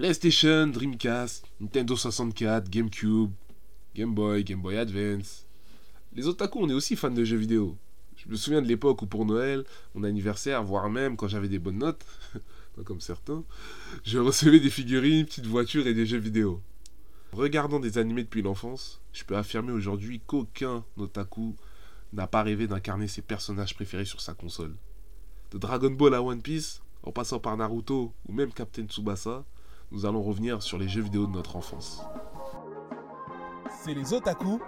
PlayStation, Dreamcast, Nintendo 64, GameCube, Game Boy, Game Boy Advance. Les otaku, on est aussi fans de jeux vidéo. Je me souviens de l'époque où pour Noël, mon anniversaire, voire même quand j'avais des bonnes notes, comme certains, je recevais des figurines, petites voitures et des jeux vidéo. Regardant des animés depuis l'enfance, je peux affirmer aujourd'hui qu'aucun otaku n'a pas rêvé d'incarner ses personnages préférés sur sa console. De Dragon Ball à One Piece, en passant par Naruto ou même Captain Tsubasa, nous allons revenir sur les jeux vidéo de notre enfance. C'est les Otaku,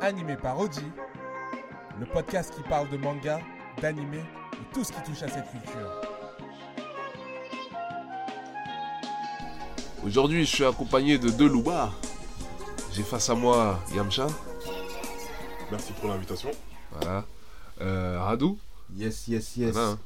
animé par Oji, le podcast qui parle de manga, d'anime et tout ce qui touche à cette culture. Aujourd'hui, je suis accompagné de deux loubards. J'ai face à moi Yamcha, Merci pour l'invitation. voilà, euh, Radou. Yes, yes, yes. Voilà, hein.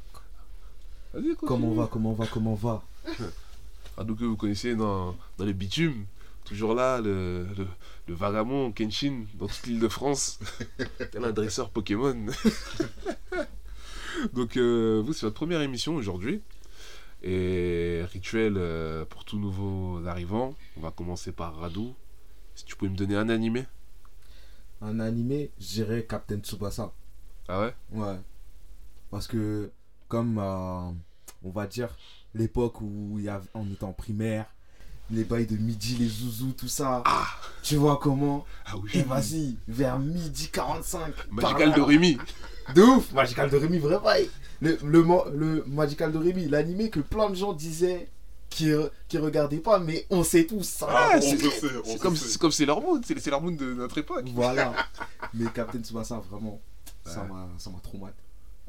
Vas-y. Comment on va, comment on va, comment on va? Radou que vous connaissez dans, dans les bitumes. Toujours là, le, le, le vagabond Kenshin dans toute l'île de France. Tel un dresseur Pokémon. Donc, euh, vous, c'est votre première émission aujourd'hui. Et rituel euh, pour tous nouveaux arrivants. On va commencer par Radou. Si tu pouvais me donner un animé. Un animé, je dirais Captain Tsubasa. Ah ouais? Ouais. Parce que, comme, euh, on va dire, l'époque où il y avait, on était en primaire, les bails de midi, les zouzous, tout ça. Tu vois comment Ah oui. Et vas-y, vers midi 45. par Magical de Rémi. De ouf Magical de Rémi, vrai bail. Le, le, le Magical de Rémi, l'animé que plein de gens disaient qui, qui regardaient pas, mais on sait tous ça. Ah, Ah, on c'est- sait, on C'est comme, c'est comme Sailor Moon. C'est Sailor Moon de notre époque. Voilà. Mais Captain Tsubasa, vraiment, ça m'a ça m'a trop mal.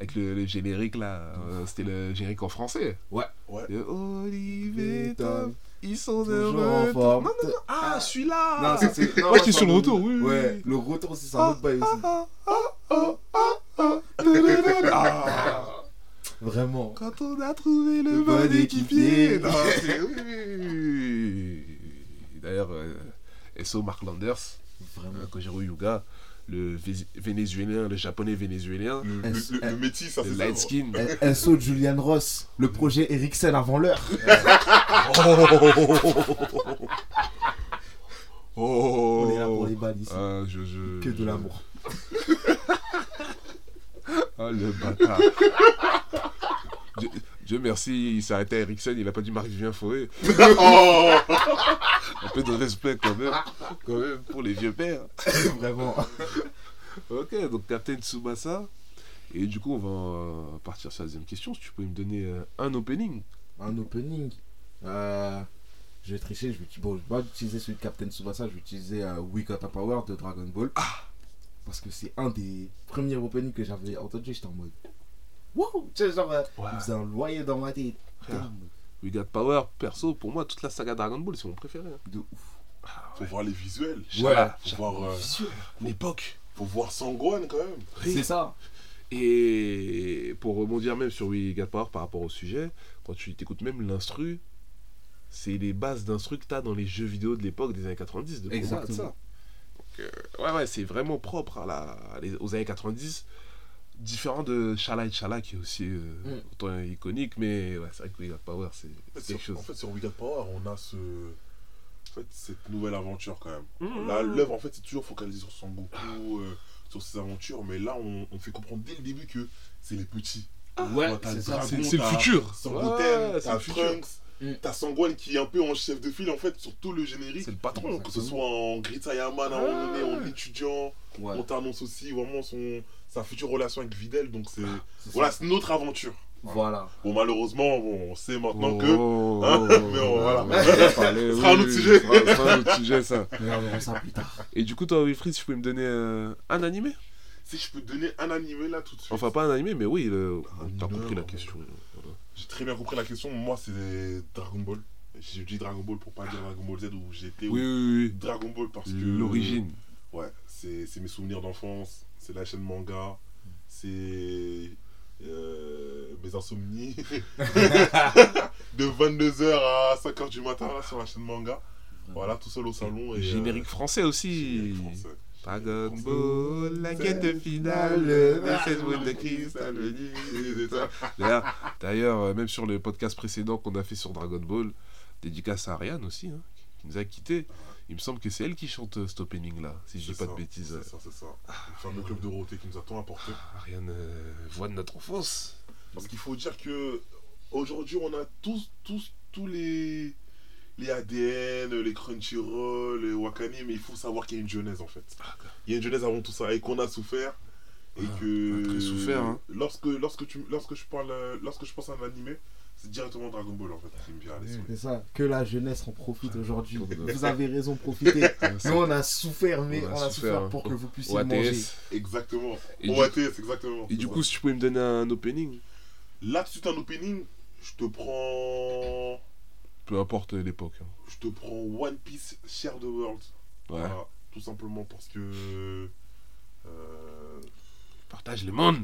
Avec le, le générique là. euh, C'était le générique en français. Ouais. Et Olivier et Tom, ils sont de retour. Non, non, non. Ah, celui-là Non, ça, c'est. sur le retour, oui, Ouais, le retour c'est un autre bail aussi. Ah, ah, ah, ah, ah, ah. Vraiment. Quand on a trouvé le bon équipier. équipier. Non, c'est- oui. D'ailleurs, SO Mark Landers, Vraiment. euh, Kojiro Yuga, le Vé- vénézuélien, le japonais vénézuélien, Le, le, S- le- le métis, ça le light ça. skin. Un saut de Julian Ross, le projet Eriksen avant l'heure. Oh On est là pour les balles ici. Ah, je, je... Que de l'amour. Ah, le bâtard. Dieu, Dieu merci, il s'est arrêté à Ericsson, il a pas dit Marie-Vivien Foé. Oh Un peu de respect quand même, quand même pour les vieux pères. Vraiment. Ok, donc Captain Tsubasa. Et du coup, on va euh, partir sur la deuxième question. Si tu peux me donner euh, un opening. Un opening. Euh, je vais tricher, je vais, bon, je vais pas utiliser celui de Captain Tsubasa, je vais utiliser euh, We Got a Power de Dragon Ball. Parce que c'est un des premiers openings que j'avais entendu, j'étais en mode. Wow! Tu sais, genre, Ouais. il faisait un loyer dans ma tête. We Got Power, perso, pour moi, toute la saga Dragon Ball, c'est mon préféré. hein. De ouf. Faut voir les visuels. Chala, Faut voir, euh, L'époque. Faut voir Sangwan quand même. C'est ça. Et pour rebondir même sur We Got Power par rapport au sujet, quand tu t'écoutes même l'instru, c'est les bases d'instru que t'as dans les jeux vidéo de l'époque des années 90 de Exactement. de ça. Donc, euh, ouais, ouais, c'est vraiment propre à la, à les- aux années 90. Différent de Shala et Shala qui est aussi euh, Mm. autant iconique, mais ouais, c'est vrai que We Got Power, c'est quelque sur, chose. en fait, sur We Got Power, on a ce... en fait, cette nouvelle aventure quand même. Mhm. Là, l'œuvre, en fait, c'est toujours focalisé sur Son Goku, euh, sur ses aventures, mais là, on, on fait comprendre dès le début que c'est les petits. Ouais, Toi, t'as c'est le futur. Sangoten, Ouais, c'est t'as. Trunks, t'as Sangwan qui est un peu en chef de file, en fait, sur tout le générique. C'est le patron. Que ce soit en Grit Sayaman à un moment donné, en étudiant, Ouais. on t'annonce aussi vraiment son, sa future relation avec Videl, donc c'est c'est voilà, c'est notre aventure. Voilà. Bon, malheureusement, bon, on sait maintenant que. Oh, hein, oh, mais on- voilà. on va en parler, Ce sera un oui, autre oui, sujet. ce sera- un autre sujet, ça. Mais on verra ça plus tard. Et du coup, toi, Wilfried, si tu peux me donner euh, un animé? Si je peux te donner un animé là tout de suite. Enfin, pas un animé, mais oui, le... Un t'as compris la question. Voilà. J'ai très bien compris la question. Moi, c'est Dragon Ball. J'ai dit Dragon Ball pour pas dire Dragon Ball Z où j'étais. Oui, ou oui, Dragon Ball parce oui. que. L'origine. Ouais, c'est c'est mes souvenirs d'enfance. C'est la chaîne manga. C'est. Euh, mes insomnies. de 22h à 5h du matin là, sur la chaîne manga. Voilà, tout seul au salon. Et, Générique euh, français aussi. générique français. Dragon Ball, la quête finale, de cristal D'ailleurs, euh, même sur le podcast précédent qu'on a fait sur Dragon Ball, dédicace à Ariane aussi, hein, qui nous a quittés. Il me semble que c'est elle qui chante euh, cet opening là, si je dis pas de bêtises. C'est ça, c'est ça. Le fameux club Dorothée qui nous a tant apporté. Ariane, euh, voix de notre enfance. Parce qu'il faut dire que aujourd'hui, on a tous, tous, tous les, les ADN, les Crunchyroll, les Wakani, mais il faut savoir qu'il y a une genèse en fait. Ah, Il y a une genèse avant tout ça et qu'on a souffert. Et Ah, que on a très souffert, hein. lorsque, lorsque, tu, lorsque, je parle, euh, lorsque je pense à un animé, c'est directement Dragon Ball en fait qui me vient à l'esprit. C'est ça, que la jeunesse en profite aujourd'hui. Vous avez raison, profitez. Nous, on a souffert, mais On a on a, souffert, souffert pour que vous puissiez OATS. manger. Exactement. Et On du- va TS, exactement. Et du coup, si tu pouvais me donner un opening, là, tout de suite, un opening, je te prends. peu importe l'époque. hein. Je te prends One Piece Share the World. Ouais. Voilà, tout simplement parce que. euh, Partage les mondes.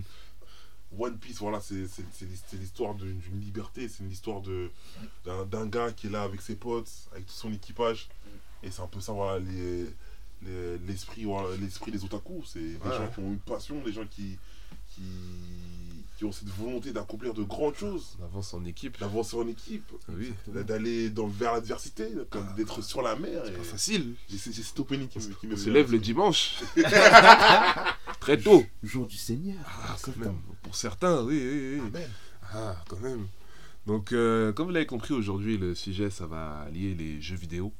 One Piece, voilà, c'est c'est- c'est l'his- c'est l'histoire d'une liberté, c'est l'histoire d'un gars qui est là avec ses potes, avec tout son équipage. Et c'est un peu ça, voilà, les- les- l'esprit voilà, des otaku. C'est des Ouais. gens qui ont une passion, des gens qui, qui, qui ont cette volonté d'accomplir de grandes choses, On avance en équipe. d'avancer en équipe, Oui, d'aller dans- vers l'adversité, comme d'être sur la mer. c'est et- pas facile. et C'est c'est cet opening qui me, qui me On se lève le dimanche. Très tôt. Jour du Seigneur. Ah, quand C'est même. Pour certains, oui, oui, oui. Amen. Ah, quand même. Donc, euh, comme vous l'avez compris, aujourd'hui, le sujet, ça va lier les jeux vidéo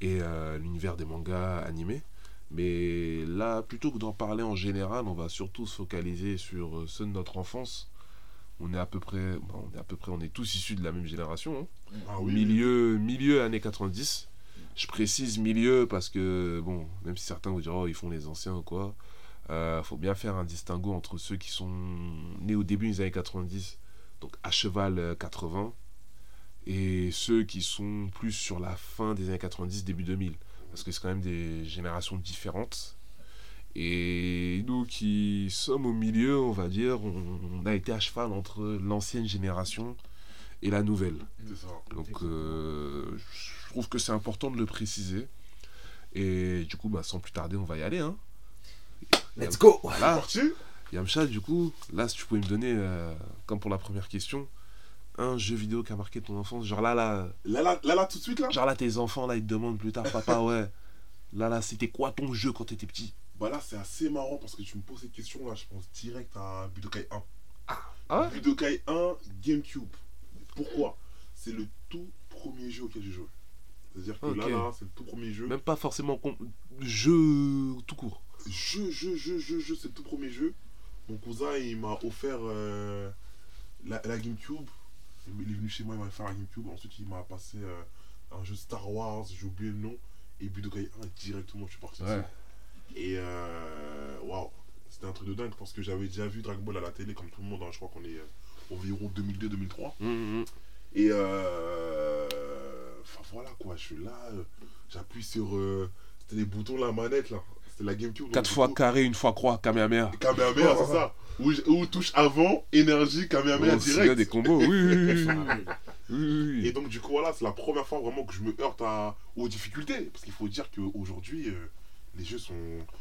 et euh, l'univers des mangas animés. Mais là, plutôt que d'en parler en général, on va surtout se focaliser sur euh, ceux de notre enfance. On est à peu près, on est à peu près, on est tous issus de la même génération. hein. Ah oui. milieu, milieu années 90. Je précise milieu parce que, bon, même si certains vous diront, oh, ils font les anciens ou quoi, euh, faut bien faire un distinguo entre ceux qui sont nés au début des années 90, donc à cheval euh, 80, et ceux qui sont plus sur la fin des années 90, début 2000. Parce que c'est quand même des générations différentes. Et nous qui sommes au milieu, on va dire, on, on a été à cheval entre l'ancienne génération et la nouvelle. C'est ça. Donc euh, je trouve que c'est important de le préciser. Et du coup, bah, sans plus tarder, on va y aller. Hein. Let's go Voilà. Yamcha, du coup, là, si tu pouvais me donner, euh, comme pour la première question, un jeu vidéo qui a marqué ton enfance. Genre là, là, là, là, là, là, tout de suite, là genre là, tes enfants, là, ils te demandent plus tard, papa, ouais. Là, là, c'était quoi ton jeu quand t'étais petit? Bah là, c'est assez marrant parce que tu me poses cette question là, je pense direct à Budokai 1. Ah ouais? Budokai 1 GameCube. Pourquoi? C'est le tout premier jeu auquel j'ai joué. C'est-à-dire que là, là, c'est le tout premier jeu. Même pas forcément jeu tout court. Jeu, jeu, jeu, jeu, jeu, c'est le tout premier jeu. Mon cousin, il m'a offert euh, la, la GameCube. Il est venu chez moi, il m'a offert la GameCube. Ensuite, il m'a passé euh, un jeu Star Wars, j'ai oublié le nom. Et Budokai 1, directement, je suis parti Ouais. Et euh, waouh, c'était un truc de dingue parce que j'avais déjà vu Dragon Ball à la télé, comme tout le monde. hein. Je crois qu'on est euh, environ 2002-2003. Hum, hum. Et euh, enfin voilà quoi, je suis là, j'appuie sur. c'était les boutons, la manette là. La GameCube. donc, Quatre du fois coup, carré, une fois croix, Kamehameha. Kamehameha, c'est ça. Où, où touche avant, énergie, Kamehameha Oh, s'il y a direct. des combos, oui, oui, oui. Et donc, du coup, voilà, c'est la première fois vraiment que je me heurte à, aux difficultés. Parce qu'il faut dire qu'aujourd'hui, euh, les jeux sont,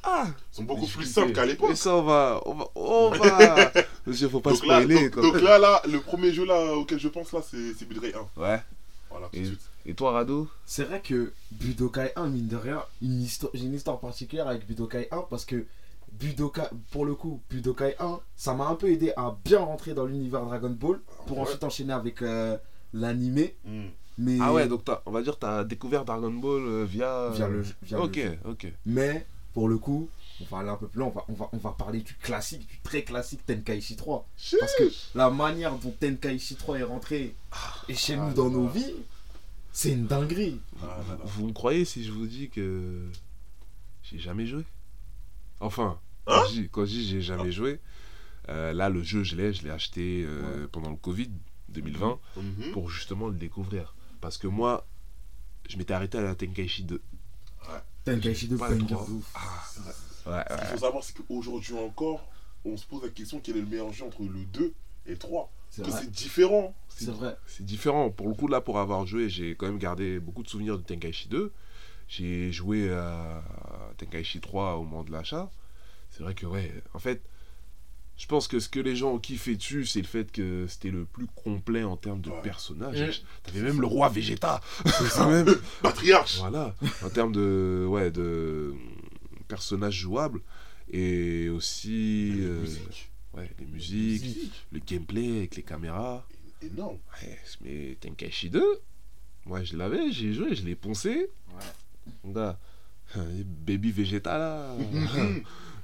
Ah sont beaucoup plus simples qu'à l'époque. Mais ça, on va. On va. On va... Monsieur, faut pas Donc là, spoiler. donc, quand donc là, là, le premier jeu là, auquel je pense là, c'est c'est Budokai 1. Ouais. Voilà, tout de suite. Et toi, Rado C'est vrai que Budokai 1, mine de rien, une histoire- j'ai une histoire particulière avec Budokai 1 parce que Budokai, pour le coup, Budokai 1, ça m'a un peu aidé à bien rentrer dans l'univers Dragon Ball pour Ouais. ensuite enchaîner avec euh, l'animé. Hmm. Mais Ah ouais, donc t'as- on va dire t'as découvert Dragon Ball euh, via. via le, via le Ok, jeu. ok. Mais pour le coup, on va aller un peu plus loin, on va, on va, on va parler du classique, du très classique Tenkaichi 3. Parce que la manière dont Tenkaichi 3 est rentré et chez nous Ah dans là nos là. vies, c'est une dinguerie. Ah, là, là. Vous me croyez si je vous dis que j'ai jamais joué? Enfin, quand Hein? je dis- quand je dis j'ai jamais joué, euh, là le jeu je l'ai, je l'ai acheté euh, pendant le Covid 2020 Mhm. pour justement le découvrir. Parce que moi, je m'étais arrêté à la Tenkaichi 2. Tenkaichi 2, Pas banger trop. de ouf. Ouais, Ce qu'il faut savoir, c'est qu'aujourd'hui encore, on se pose la question quel est le meilleur jeu entre le 2 et le 3. C'est différent. C'est vrai. C'est différent. Pour le coup, là, pour avoir joué, j'ai quand même gardé beaucoup de souvenirs de Tenkaichi 2. j'ai joué à Tenkaichi 3 au moment de l'achat. C'est vrai que, ouais, en fait, je pense que ce que les gens ont kiffé dessus, c'est le fait que c'était le plus complet en termes de Ouais. personnages. Mm. T'avais même le roi Vegeta. Ça. même. Patriarche Voilà, en termes de, ouais, de personnages jouables et aussi euh, musique. Ouais, les musiques, Musique. le gameplay avec les caméras. Énorme. Ouais, mais Tenkaichi 2, moi je l'avais, j'ai joué, je l'ai poncé. Ouais. Mon gars, Baby Vegeta là.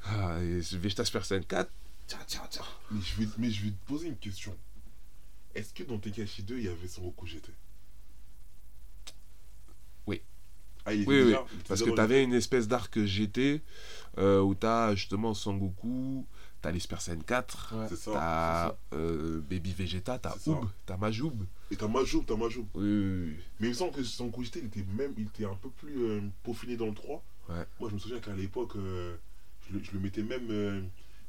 Ah, et Vegeta Super Saiyan 4. Tiens, tiens, tiens. mais, je vais, mais je vais te poser une question. Est-ce que dans Tenkaichi 2, il y avait son Goku GT Oui. Ah, il Oui, oui, déjà- Parce que t'avais le- une espèce d'arc GT euh, où t'as justement Sangoku, t'as les Super Saiyan 4, Ouais. C'est ça. t'as euh, Baby Vegeta, t'as. Oob, t'as Majoub. Et t'as Majoub, t'as Majoub. Oui, oui, oui. Mais il me semble que son Goku GT, il était même il était un peu plus euh, peaufiné dans le 3. Ouais. Moi, je me souviens qu'à l'époque, euh, je, le, je le mettais même euh,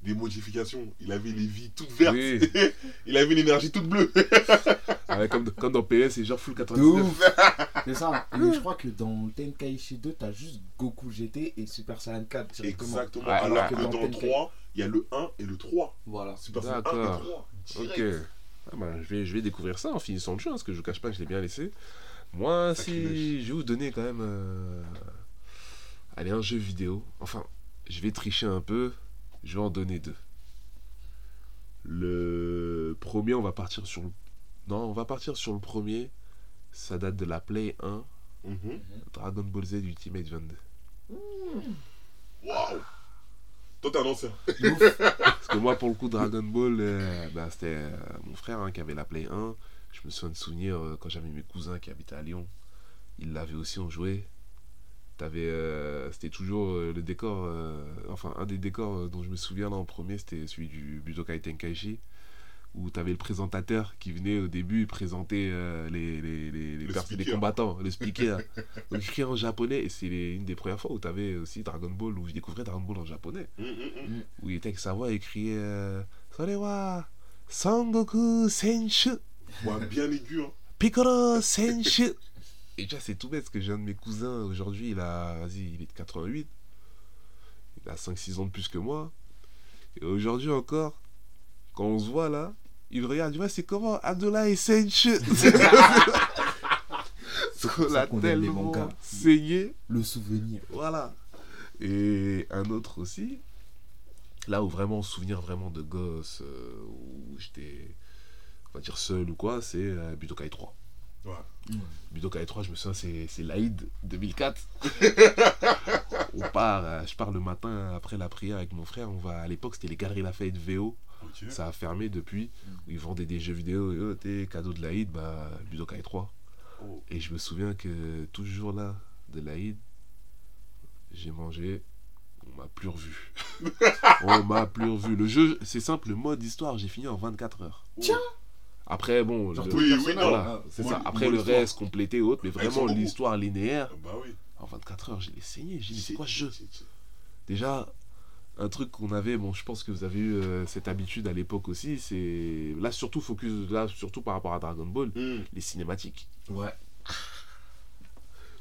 des modifications. Il avait les vies toutes vertes. Oui. il avait une énergie toute bleue. Ouais, comme, comme dans PS, c'est genre full De 99. ouf C'est ça. Et je crois que dans Tenkaichi 2, t'as juste Goku GT et Super Saiyan 4 directement. Exactement. Ouais, Alors ouais. que Dans dans le Tenkaichi. 3, il y a le 1 et le 3. Voilà. Super Saiyan 1 et D'accord. 3. Ok. Direct. Ah bah, je, vais, je vais découvrir ça en finissant le jeu, hein, parce que je vous cache pas que je l'ai bien laissé. Moi, Sacrilège. si je vais vous donner quand même. euh, Allez, un jeu vidéo. Enfin, je vais tricher un peu. Je vais en donner deux. Le premier, on va partir sur le. Non, on va partir sur le premier. Ça date de la Play 1, Mhm. Dragon Ball Z Ultimate 22. Waouh. Toi, t'es un ancien. Parce que moi, pour le coup, Dragon Ball, euh, bah, c'était euh, mon frère hein, qui avait la Play 1. Je me souviens de souvenirs euh, quand j'avais mes cousins qui habitaient à Lyon. Ils l'avaient aussi, on jouait. C'était toujours le décor, enfin un des décors dont je me souviens en premier, c'était celui du Budokai Tenkaichi, où t'avais le présentateur qui venait au début présenter euh, les, les, les, les, Le pers- les speaker. combattants, le speaker. Donc je criais en japonais et c'est une des premières fois où t'avais aussi Dragon Ball, où je découvrais Dragon Ball en japonais Mhm, mhm. où il était avec sa voix et criait euh, Sorewa Sangoku Senshu Ouais, bien aigu. Hein. Piccolo Senshu Et déjà, c'est tout bête parce que j'ai un de mes cousins aujourd'hui, il a, vas-y, il est de 88. Il a 5-6 ans de plus que moi. Et aujourd'hui encore, quand on se voit là, il me regarde, tu vois, c'est comment Abdullah Senshu C'est On l'a tellement mangas. saigné. Le souvenir. Voilà. Et un autre aussi, là où vraiment, souvenir vraiment de gosse, euh, où j'étais, on va dire seul ou quoi, c'est euh, Budokai 3. Ouais. Budokai 3, je me souviens, c'est, c'est l'Aïd 2004. on part, euh, je pars le matin après la prière avec mon frère. On va, à l'époque, c'était les Galeries Lafayette VO. Ça a fermé depuis. Où ils vendaient des jeux vidéo. Et oh, t'es cadeau de l'Aïd, bah, Budokai 3. Oh. Et je me souviens que toujours là, de l'Aïd, j'ai mangé, on m'a plus revu. on m'a plus revu. Le jeu, c'est simple, le mode histoire, j'ai fini en 24 heures. Tiens. Après, bon, le- les Oui, oui, personnages, non. voilà, ah, c'est ça. moi, Après, le reste, complété ou autre, mais vraiment l'histoire linéaire, Ah Bah oui. en 24 heures, je l'ai saigné. J'ai dit, c'est quoi ce jeu. Déjà, un truc qu'on avait, bon, je pense que vous avez eu euh, cette habitude à l'époque aussi, c'est. Là, surtout, focus, là, surtout par rapport à Dragon Ball, Mhm. les cinématiques. Ouais.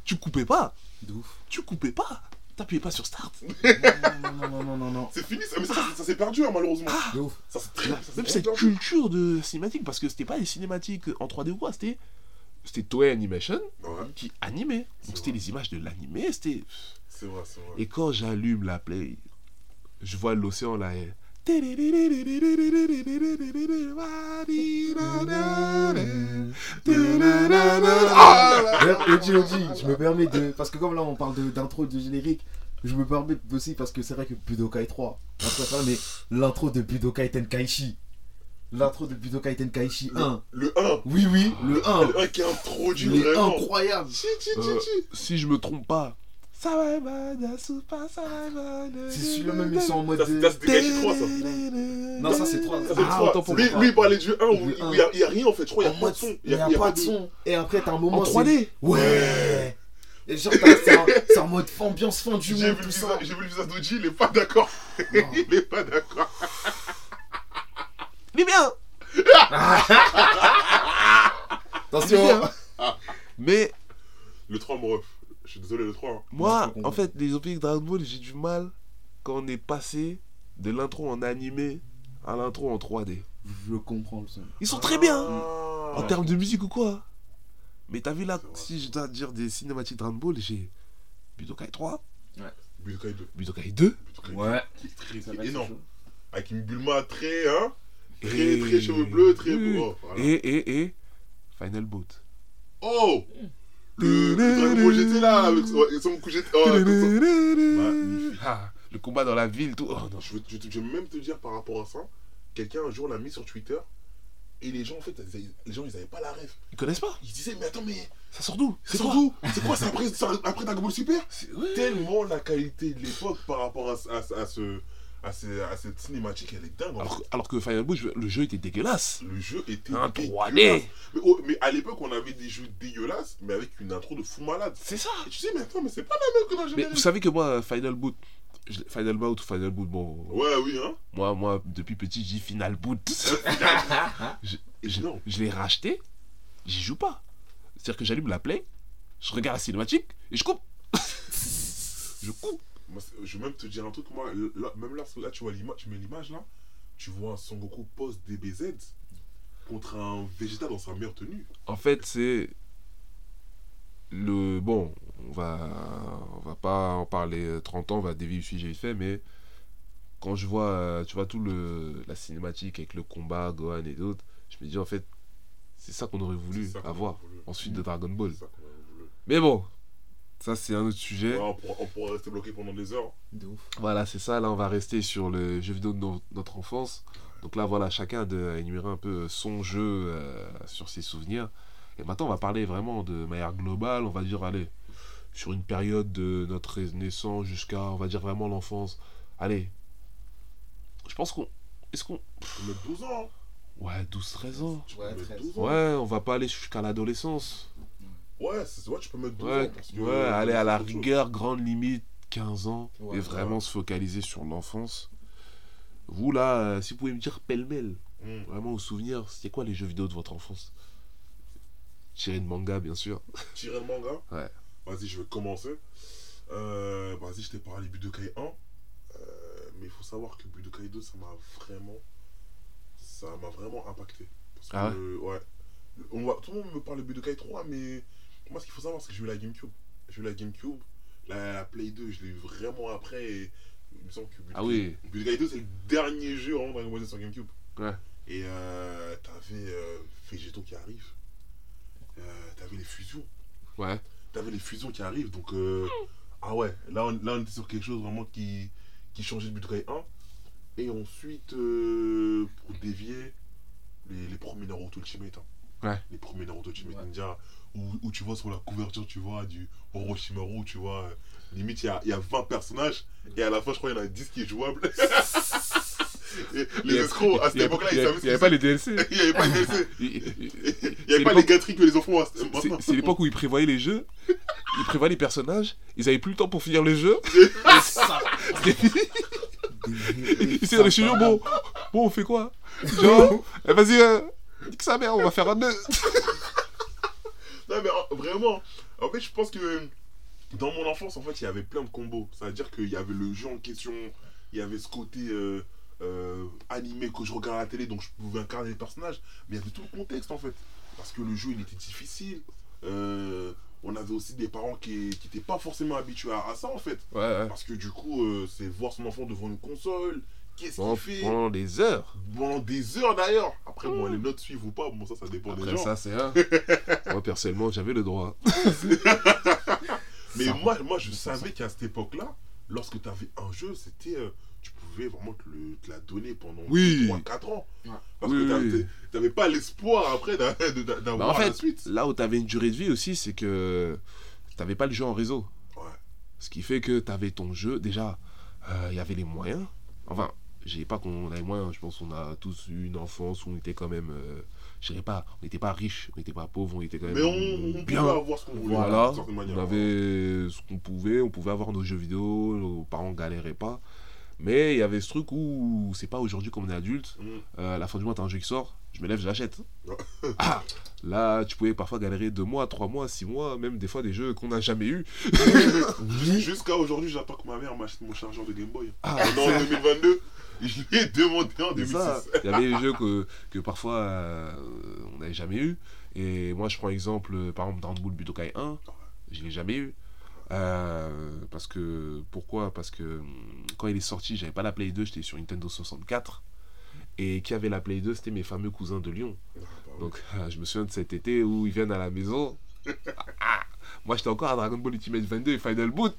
Tu coupais pas De ouf. Tu coupais pas T'appuyais pas sur Start Non, non, non, non, non, non. C'est fini, ça, mais ça, ça, ça s'est perdu, hein, malheureusement. De ouf. Ça, c'est très, Là, Même cette perdu. culture de cinématique, parce que c'était pas les cinématiques en 3D ou quoi, c'était. C'était Toei Animation Ouais, qui animait. C'est Donc c'était les images de l'animé, c'était. c'est vrai, c'est vrai. Et quand j'allume la play, je vois l'océan là. et- Oji Oji, je me permets de. Parce que comme là on parle d'intro de, générique, je me permets aussi parce que c'est vrai que Budokai 3, après ça, mais l'intro de Budokai Tenkaichi. L'intro de Budokai Tenkaichi 1. Le 1. Oui, oui, le 1. Le 1 qui introduit Il est incroyable. Euh, si je me trompe pas. C'est C'est celui-là même, ils sont en mode. Ça, c'est- de- ça, c'était Tenkaichi 3, ça. Non, ça, c'est trois. Ça, c'est Ah, le autant 3. pour Lui, lui, il parlait du 1 où il n'y a, il y a rien en fait. Je crois qu'il En n'y a pas de son. Il n'y a, pas de son. Et après, t'as un moment. En c'est- 3D Ouais. Et genre, t'as- c'est en- mode ambiance fin du J'ai monde, ça. j'ai vu le visage d'Oji, il est pas d'accord. Il est pas d'accord. Mais bien Attention. Mais Le 3 me ref. Je suis désolé, le 3. hein. Moi, en fait, les openings Dragon Ball, j'ai du mal quand on est passé de l'intro en animé à l'intro en 3D. Je comprends le son. Ils sont très bien Ah. en termes de musique ou quoi. Mais t'as vu là, C'est si je dois dire des cinématiques Dragon Ball, j'ai Budokai 3, Budokai 2. Budokai 2, Budokai Ouais. 2, qui est très, Ça qui va est être énorme. Avec une Bulma très, hein Très, et... très cheveux bleus, très Oui. beau. Voilà. Et, et, et Final Boat. Oh GT là, avec son, coup. Oh. Ah, le combat dans la ville, tout. Oh non. Je veux, je, veux- je veux même te dire par rapport à ça, quelqu'un un jour l'a mis sur Twitter et les gens en fait, les gens ils avaient pas la ref. Ils connaissent pas Ils disaient mais attends mais Ça sort d'où? c'est quoi? surtout c'est quoi c'est après, après Dragon Ball Super? Tellement la qualité de l'époque par rapport à, à, à ce à, ce- à cette cinématique elle est dingue. Alors, fait. que- alors que le jeu était dégueulasse. Le jeu était Un dégueulasse. 3D. Mais, oh, mais à l'époque on avait des jeux dégueulasses mais avec une intro de fou malade. C'est ça. Et tu sais mais attends mais c'est pas la même que dans le Mais vous savez que moi, Final Boot, Final Bout ou Final Boot, bon, Ouais oui hein. moi, moi, depuis petit, j'ai Final Boot. je je- Non. je l'ai racheté, j'y joue pas. C'est-à-dire que j'allume la play, je regarde la cinématique et je coupe. je coupe. Moi, je vais même te dire un truc, moi, là- même là, là tu vois l'image, tu mets l'image là, tu vois un Son Goku post DBZ contre un Vegeta dans sa meilleure tenue. En fait, c'est le bon. On va, on va pas en parler euh, 30 ans, on va dévier le sujet vite fait, mais quand je vois, euh, tu vois, tout le la cinématique avec le combat, Gohan et d'autres, je me dis en fait, c'est ça qu'on aurait voulu ça avoir voulu. ensuite de Dragon Ball. Mais bon, ça c'est un autre sujet. Ouais, on, pourra, on pourra rester bloqué pendant des heures. De ouf. Voilà, c'est ça. Là, on va rester sur le jeu vidéo de no- notre enfance. Donc là, voilà, chacun a énuméré un peu son jeu euh, sur ses souvenirs. Et maintenant, on va parler vraiment de manière globale. On va dire, allez, sur une période de notre naissance jusqu'à, on va dire vraiment l'enfance. Allez, je pense qu'on. Est-ce qu'on. Mettre 12 ans. hein. Ouais, 12-13 ans. Ouais, mettre 13. 12 ans. Ouais, on va pas aller jusqu'à l'adolescence. Ouais, c'est ouais, tu peux mettre 12 ans. Ouais, Parce que, ouais, aller à la chose. rigueur, grande limite, 15 ans, Ouais, et vraiment se focaliser sur l'enfance. Vous, là, euh, si vous pouvez me dire pêle-mêle, Hmm. vraiment au souvenir, c'était quoi les jeux vidéo de votre enfance? Tiré de manga, bien sûr. Tirer le manga? Ouais. Vas-y, je vais commencer. Euh, Vas-y, je t'ai parlé Budokai 1. Euh, mais il faut savoir que Budokai 2, ça m'a vraiment. Ça m'a vraiment impacté. Parce que, Ah ouais? euh, ouais. On va, tout le monde me parle de Budokai 3, mais moi, ce qu'il faut savoir, c'est que j'ai eu la Gamecube. J'ai eu la Gamecube. La, la Play 2, je l'ai eu vraiment après. Et il me semble que Budokai, Ah oui. Budokai 2, c'est le dernier jeu vraiment Dragon Ball Z sur Gamecube. Ouais. Et euh, t'avais euh, Végéto qui arrive. Euh, t'avais les fusions. Ouais. T'avais les fusions qui arrivent, donc... euh, ah ouais, là on, là on était sur quelque chose vraiment qui, qui changeait de Budokai 1. Et ensuite, euh, pour dévier, les, les premiers Naruto Ultimate. hein. Ouais. Les premiers Naruto Ultimate Ouais. Ninja, où, où tu vois sur la couverture, tu vois, du Orochimaru, tu vois, euh, limite il y a, il y a 20 personnages, et à la fin je crois qu'il y en a 10 qui est jouable. Les escrocs, à cette Il époque-là, il ils savaient il y avait pas les DLC. Il n'y avait pas de DLC. Il- il- Il n'y avait pas les gâteries que les enfants ont. c'est- C'est l'époque où ils prévoyaient les jeux, ils prévoyaient les personnages, ils avaient plus le temps pour finir le jeu. C'était fini. Ils étaient dans les studios, bon, bon, on fait quoi? Genre, eh, vas-y, euh, nique sa mère, on va faire un nœud. Non, mais euh, vraiment, en fait, je pense que dans mon enfance, en fait, il y avait plein de combos. C'est-à-dire qu'il y avait le jeu en question, il y avait ce côté euh, euh, animé que je regardais à la télé, donc je pouvais incarner les personnages, mais il y avait tout le contexte, en fait. Parce que le jeu, il était difficile. Euh, on avait aussi des parents qui n'étaient pas forcément habitués à, à ça, en fait. Ouais, ouais. Parce que du coup, c'est voir son enfant devant une console, qu'est-ce Pendant, qu'il fait pendant des heures. pendant des heures d'ailleurs. Après, bon, les notes suivent ou pas, bon, ça, ça dépend des Après gens. ça, c'est un. Moi, personnellement, j'avais le droit. Mais Ça moi, moi, je savais qu'à cette époque-là, lorsque tu avais un jeu, c'était. euh, tu pouvais vraiment te, le- te la donner pendant Oui. 3-4 ans. Ouais. Parce Oui, que t'avais- t'avais pas l'espoir après Bah, d'avoir en la suite. là où t'avais une durée de vie aussi, c'est que t'avais pas le jeu en réseau. Ouais. Ce qui fait que t'avais ton jeu. Déjà, euh, il y avait les moyens. Enfin, je dis pas qu'on avait les moyens. Je pense qu'on a tous eu une enfance où on était quand même. euh, je dirais pas, on n'était pas riche, on n'était pas pauvre, on était quand même Mais on, on pouvait bien. avoir ce qu'on voulait. Voilà, manière. on avait ce qu'on pouvait, on pouvait avoir nos jeux vidéo, nos parents galéraient pas. Mais il y avait ce truc où c'est pas aujourd'hui comme on est adulte, Mm. euh, à la fin du mois t'as un jeu qui sort, je me lève, j'achète. Ah, là, tu pouvais parfois galérer deux mois, trois mois, six mois, même des fois des jeux qu'on n'a jamais eu. Jusqu'à aujourd'hui, j'attends que ma mère m'achète mon chargeur de Game Boy. Ah, Non, en 2022, je lui ai demandé en C'est 2006. ça. Il y avait des jeux que, que parfois euh, on n'avait jamais eu. Et moi, je prends exemple, euh, par exemple, Dragon Ball Budokai 1, je l'ai jamais eu. Euh, parce que pourquoi? Parce que hum, quand il est sorti, j'avais pas la Play 2, j'étais sur Nintendo 64. Et qui avait la Play 2, c'était mes fameux cousins de Lyon. Donc euh, je me souviens de cet été où ils viennent à la maison. Ah, moi j'étais encore à Dragon Ball Ultimate 22 et Final Boot.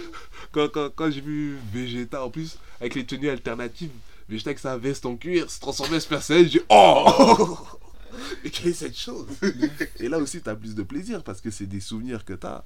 quand quand, quand j'ai vu Vegeta en plus, avec les tenues alternatives, Vegeta avec sa veste en cuir se transformer en Super Saiyan, j'ai dit Oh Mais quelle est cette chose? Et là aussi t'as plus de plaisir parce que c'est des souvenirs que t'as.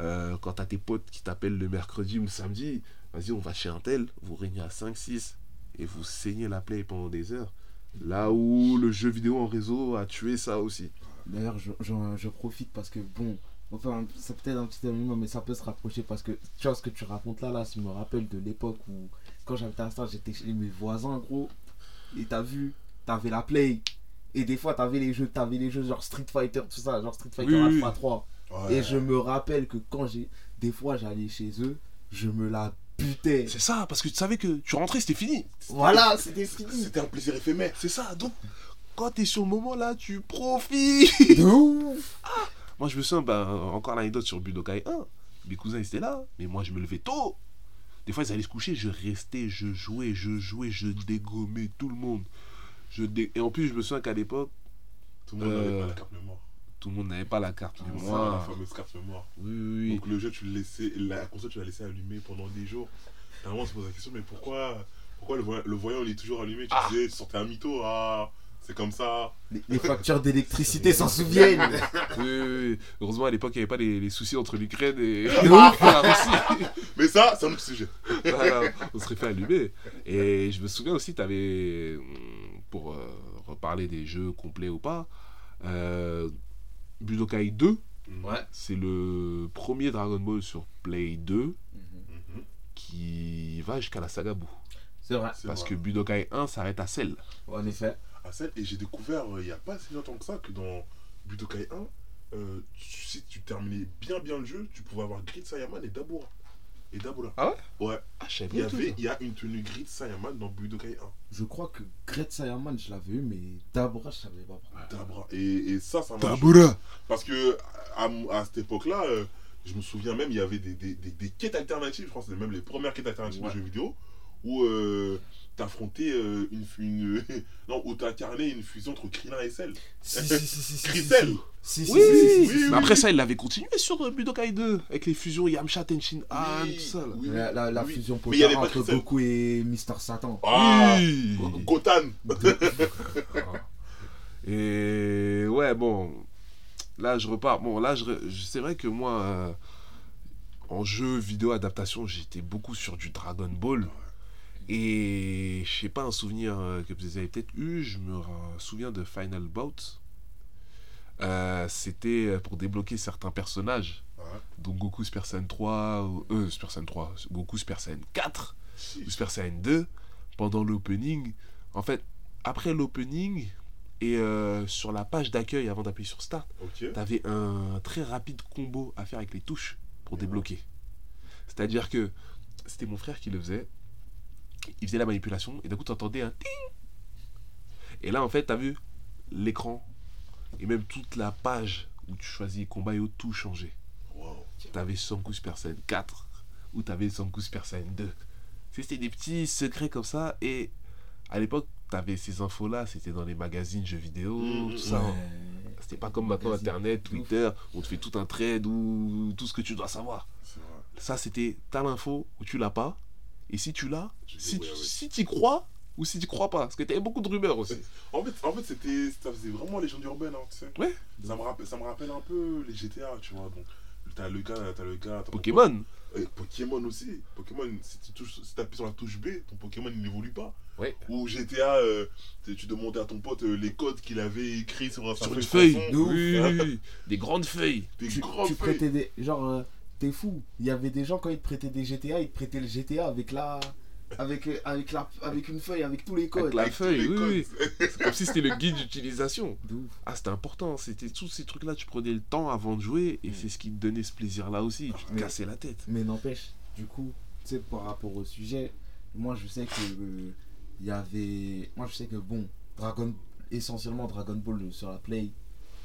Euh, quand t'as tes potes qui t'appellent le mercredi ou le samedi, vas-y on va chez un tel, vous régnez à 5-6 et vous saignez la play pendant des heures. Là où le jeu vidéo en réseau a tué ça aussi. D'ailleurs, je, profite parce que, bon, enfin, c'est peut-être un petit élément, mais ça peut se rapprocher parce que, tu vois, ce que tu racontes là, là, ça me rappelle de l'époque où, quand j'habitais à Star, j'étais chez mes voisins, gros, et t'as vu, t'avais la Play, et des fois, t'avais les jeux, t'avais les jeux genre Street Fighter, tout ça, genre Street Fighter Oui, Alpha oui. 3. Ouais. Et je me rappelle que quand j'ai, des fois, j'allais chez eux, je me la butais. C'est ça, parce que tu savais que tu rentrais, c'était fini. Voilà, c'était fini. C'était un plaisir éphémère. C'est ça, donc quand t'es sur le moment là, tu profites. De ouf. moi je me souviens, ben, encore l'anecdote sur Budokai 1. Mes cousins ils étaient là, mais moi je me levais tôt. Des fois ils allaient se coucher, je restais, je jouais, je jouais, je dégommais tout le monde. Je dé- Et en plus je me souviens qu'à l'époque, Tout le monde n'avait Euh, pas la carte mémoire. Tout le monde n'avait pas la carte C'est ça, la mémoire. fameuse carte mémoire. Oui, oui, oui. Donc le jeu, tu le laissais, la console, tu l'as laissé allumée pendant des jours. Moment, on se pose la question, mais pourquoi, pourquoi le, voyant, le voyant il est toujours allumé? Tu Ah. disais, tu sortais un mytho, ah, c'est comme ça. Les, les factures d'électricité s'en souviennent. Oui, oui, oui. Heureusement à l'époque il n'y avait pas les, les soucis entre l'Ukraine et De la ouf. Russie. Mais ça, c'est un autre sujet. Voilà, on serait fait allumer. Et je me souviens aussi, tu avais, pour euh, reparler des jeux complets ou pas, euh, Budokai 2, Ouais. c'est le premier Dragon Ball sur Play 2 Mhm. qui va jusqu'à la saga Buu. C'est vrai. C'est Parce vrai. que Budokai 1 s'arrête à Cell. En effet. Ah, celle- et j'ai découvert euh, il n'y a pas si longtemps que ça que dans Budokai 1, euh, tu- si tu terminais bien bien le jeu, tu pouvais avoir Grid Saiyaman et Dabura. Et Dabura. Ah ouais? Ouais. Ah, je Il y avait, il y a une tenue Grid Saiyaman dans Budokai 1. Je crois que Gret Sayaman, je l'avais eu, mais Dabra, je savais pas. Dabura. Et, et ça, ça m'a Dabura Parce que à, à cette époque-là, euh, je me souviens même, il y avait des, des, des, des quêtes alternatives, je pense que c'était même les premières quêtes alternatives Ouais. de jeux vidéo, où euh, t'affrontais euh, une, une non, où t'incarnais une fusion entre Krillin et Cell. Si, si, si, si, si, si. Si, si, Oui. Mais après ça, il l'avait continué sur euh, Budokai 2 avec les fusions Yamcha, Tenshin Han, Oui, tout ça. Là. oui, La, la, la oui. fusion Mais il y avait Potara pas entre. Goku et Mister Satan. Ah, Gotan. Et ouais, bon, là je repars. Bon, là, je, re- c'est vrai que moi, euh, en jeu vidéo adaptation, j'étais beaucoup sur du Dragon Ball. Et je sais pas un souvenir euh, que vous avez peut-être eu, je me souviens de Final Bout. Euh, C'était euh, pour débloquer certains personnages. Ouais. Donc Goku Super Saiyan 3, ou- euh, Super Saiyan 3, Goku Super Saiyan 4 ou Super Saiyan 2 pendant l'opening. En fait, après l'opening et euh, sur la page d'accueil avant d'appuyer sur Start, Ok. t'avais un très rapide combo à faire avec les touches pour débloquer. C'est-à-dire que c'était mon frère qui le faisait. Il faisait la manipulation et d'un coup t'entendais un ting. Et là en fait t'as vu l'écran et même toute la page où tu choisis combat et autres, tout changé. Wow. T'avais Sanku Super Saiyan 4 ou t'avais Sanku Super Saiyan 2. C'était des petits secrets comme ça et à l'époque t'avais ces infos là, c'était dans les magazines jeux vidéo, Mhm, tout ça. Ouais. C'était pas comme maintenant internet, Ouf. Twitter, on te fait tout un trade ou tout ce que tu dois savoir. Ça c'était t'as l'info ou tu l'as pas et si tu l'as, si ouais, tu ouais. si t'y crois ou si tu crois pas parce que t'avais beaucoup de rumeurs aussi. En fait, en fait c'était, ça faisait vraiment légende urbaine, hein, tu sais. Ouais. Ça me, rappelle, ça me rappelle un peu les GTA, tu vois. Donc, t'as le gars, t'as le ton Pokémon. Pokémon aussi. Pokémon, si tu touches, si appuies sur la touche B, ton Pokémon il n'évolue pas. Ouais. Ou GTA, euh, tu demandais à ton pote euh, les codes qu'il avait écrits sur un Sur une feuille façon. Oui, oui, oui. Des grandes feuilles. Des Tu, grandes tu feuilles. prêtais des. Genre, euh, t'es fou. Il y avait des gens, quand ils te prêtaient des GTA, ils te prêtaient le GTA avec la. avec, avec, la, avec une feuille, avec tous les codes. Avec la Avec feuille, oui, codes. oui. C'est comme si c'était le guide d'utilisation. Ah, c'était important. C'était tous ces trucs-là. Tu prenais le temps avant de jouer et c'est ce qui te donnait ce plaisir-là aussi. Tu te Mais- cassais la tête. Mais n'empêche, du coup, tu sais, par rapport au sujet, moi je sais que euh, il y avait. Moi je sais que bon, Dragon. Essentiellement Dragon Ball euh, sur la Play,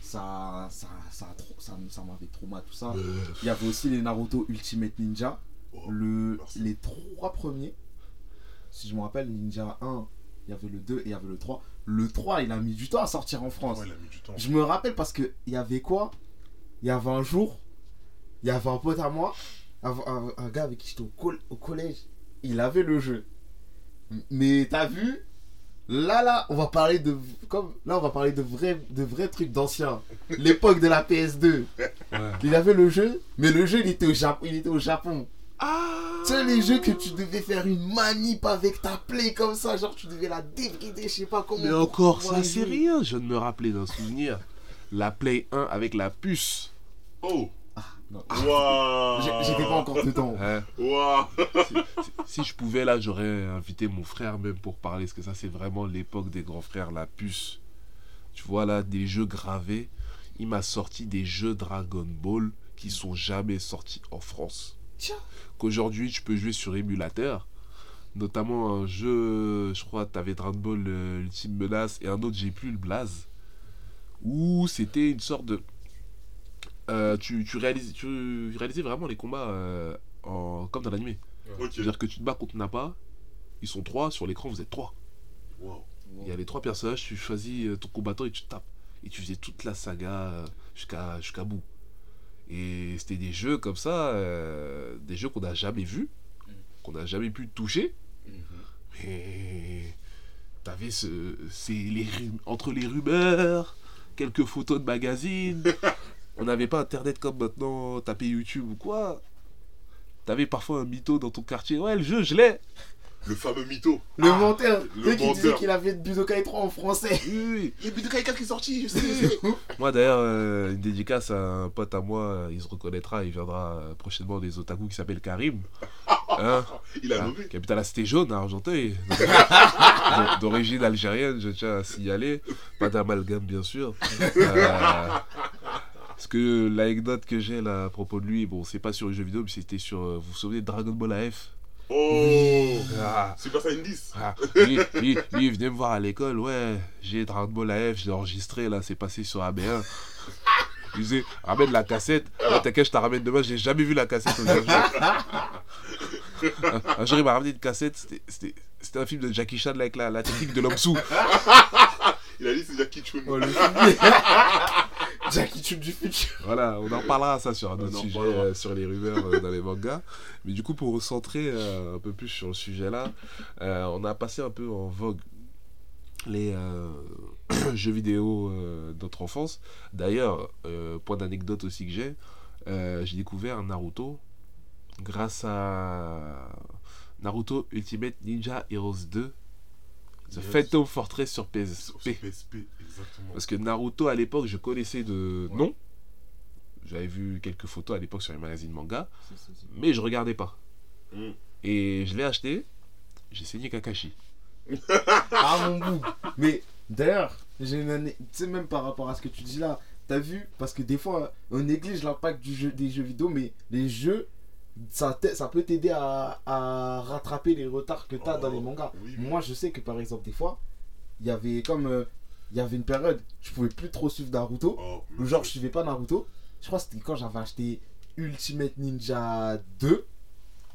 ça. Ça, ça, ça, ça m'avait trauma tout ça. Euh, Il y avait aussi les Naruto Ultimate Ninja. oh, Le, les trois premiers, si je me rappelle, Ninja 1, il y avait le 2 et il y avait le 3. Le 3, il a mis du temps à sortir en France. Ouais, il a mis du temps. Je me rappelle parce que il y avait quoi? Il y avait un jour, il y avait un pote à moi, un, un- un gars avec qui j'étais au collège, il avait le jeu. Mais t'as vu? Là, là, on va parler de comme là, on va parler de vrais, de vrais trucs d'anciens. L'époque de la PS2. Ouais. Il avait le jeu, mais le jeu il était au Japon. Il était au Japon. Ah Tu sais, les jeux que tu devais faire une manip avec ta play comme ça, genre tu devais la débrider, je sais pas comment. Mais encore, ça c'est rien. Je viens de me rappeler d'un souvenir. La Play 1 avec la puce. Oh J'ai- J'étais pas encore dedans. Hein? Waouh si, si- si je pouvais, là, j'aurais invité mon frère même pour parler. Parce que ça, c'est vraiment l'époque des grands frères, la puce. Tu vois, là, des jeux gravés. Il m'a sorti des jeux Dragon Ball qui sont jamais sortis en France. Tiens. Qu'aujourd'hui, tu peux jouer sur émulateur. Notamment un jeu, je crois, t'avais Dragon Ball euh, Ultime Menace et un autre, j'ai plus le blaze. Où c'était une sorte de. Euh, tu, tu, réalises, tu réalisais vraiment les combats euh, en, comme dans l'animé. C'est-à-dire que tu te bats contre Nappa, ils sont trois, sur l'écran vous êtes trois. Il y a les trois personnages, tu choisis euh, ton combattant et tu tapes. Et tu faisais toute la saga jusqu'à jusqu'à bout. Et c'était des jeux comme ça, euh, des jeux qu'on n'a jamais vus, qu'on n'a jamais pu toucher. Mais t'avais ce, c'est les entre les rumeurs, quelques photos de magazines. On n'avait pas internet comme maintenant, taper YouTube ou quoi. T'avais parfois un mytho dans ton quartier. Ouais, le jeu, je l'ai. Le fameux mytho. Le Ah, menteur, le qui disait qu'il avait Budokai 3 en français. Oui, oui. Il y a Budokai 4 qui est sorti, je sais. Moi d'ailleurs, euh, une dédicace à un pote à moi, euh, il se reconnaîtra, il viendra euh, prochainement des otaku qui s'appelle Karim. Hein, Il a hein, nommé. qui habite à la Cité Jaune à Argenteuil. D'o- D'origine algérienne, je tiens à signaler. Pas d'amalgame bien sûr. Euh, que l'anecdote que j'ai là à propos de lui, bon c'est pas sur les jeux vidéo, mais c'était sur, euh, vous vous souvenez de Dragon Ball AF Oh Ah, Super Saiyan 10 ah, lui, lui, lui, il venait me voir à l'école, ouais, j'ai Dragon Ball AF, j'ai enregistré, là, c'est passé sur AB1. Il disait, ramène la cassette. Ouais, t'inquiète, je te ramène demain, j'ai jamais vu la cassette un, un jour, il m'a ramené une cassette, c'était- un film de Jackie Chan avec la, la technique de l'homme sous. Il a dit c'est Jackie Chun. Oh, Jackie Chun du futur. Voilà, on en parlera ça sur un autre sujet, euh, sur les rumeurs euh, dans les mangas. Mais du coup, pour recentrer euh, un peu plus sur le sujet là, on a passé un peu en vogue les jeux vidéo de notre enfance. D'ailleurs, point d'anecdote aussi que j'ai, j'ai découvert Naruto grâce à Naruto Ultimate Ninja Heroes 2, The Yes. Phantom Fortress sur Sur PSP. Exactement. Parce que Naruto à l'époque, je connaissais de Ouais. nom. J'avais vu quelques photos à l'époque sur les magazines manga, mais je regardais pas. Mm. Et je l'ai acheté, j'ai saigné Kakashi. Ah mon bout. Mais d'ailleurs, j'ai une année. Tu sais, même par rapport à ce que tu dis là, t'as vu? Parce que des fois, on néglige l'impact du jeu, des jeux vidéo, mais les jeux, ça, ça peut t'aider à, à rattraper les retards que t'as Oh, dans les mangas. oui, oui. Moi, je sais que par exemple, des fois, il y avait comme. euh, Il y avait une période, je pouvais plus trop suivre Naruto. Oh, Ou genre, je suivais pas Naruto. Je crois que c'était quand j'avais acheté Ultimate Ninja 2.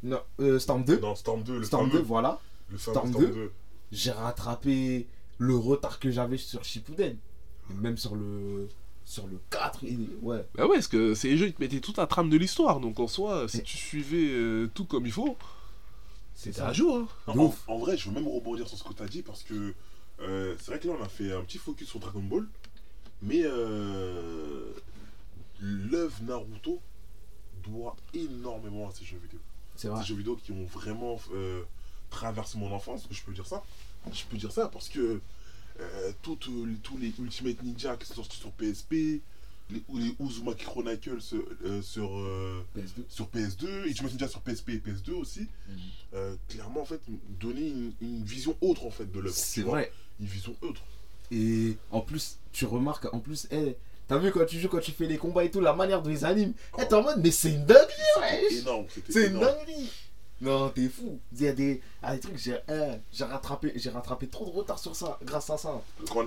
Non, euh, Storm 2. Dans Storm 2, le Storm 2, fameux. voilà. Le Storm Storm 2. 2. J'ai rattrapé le retard que j'avais sur Shippuden. Et Même sur le sur le 4, et- ouais. Bah ouais, parce que ces jeux, ils te mettaient toute la trame de l'histoire. Donc en soi, si tu suivais euh, tout comme il faut, C'est c'était ça. à jour. hein. En, en vrai, je veux même rebondir sur ce que tu as dit parce que euh, c'est vrai que là, on a fait un petit focus sur Dragon Ball, mais euh, l'œuvre Naruto doit énormément à ces jeux vidéo. C'est vrai. Ces jeux vidéo qui ont vraiment euh, traversé mon enfance, je peux dire ça. Je peux dire ça parce que tous les Ultimate Ninja qui sont sortis sur PSP, les, les Uzumaki Chronicles euh, sur, euh, PS2. sur PS2 et tu Ninja sur PSP et PS2 aussi. Mhm. Euh, clairement, en fait, donner une, une vision autre en fait de l'œuvre. C'est vois. Une vision autre. Et en plus, tu remarques, en plus, eh, t'as vu quand tu joues, quand tu fais les combats et tout, la manière dont ils animent, eh, t'es en mode, mais c'est une dinguerie, wesh. C'est une dinguerie. Non, t'es fou. Il y a des, ah, des trucs, j'ai eh, j'ai rattrapé, j'ai rattrapé trop de retard sur ça, grâce à ça.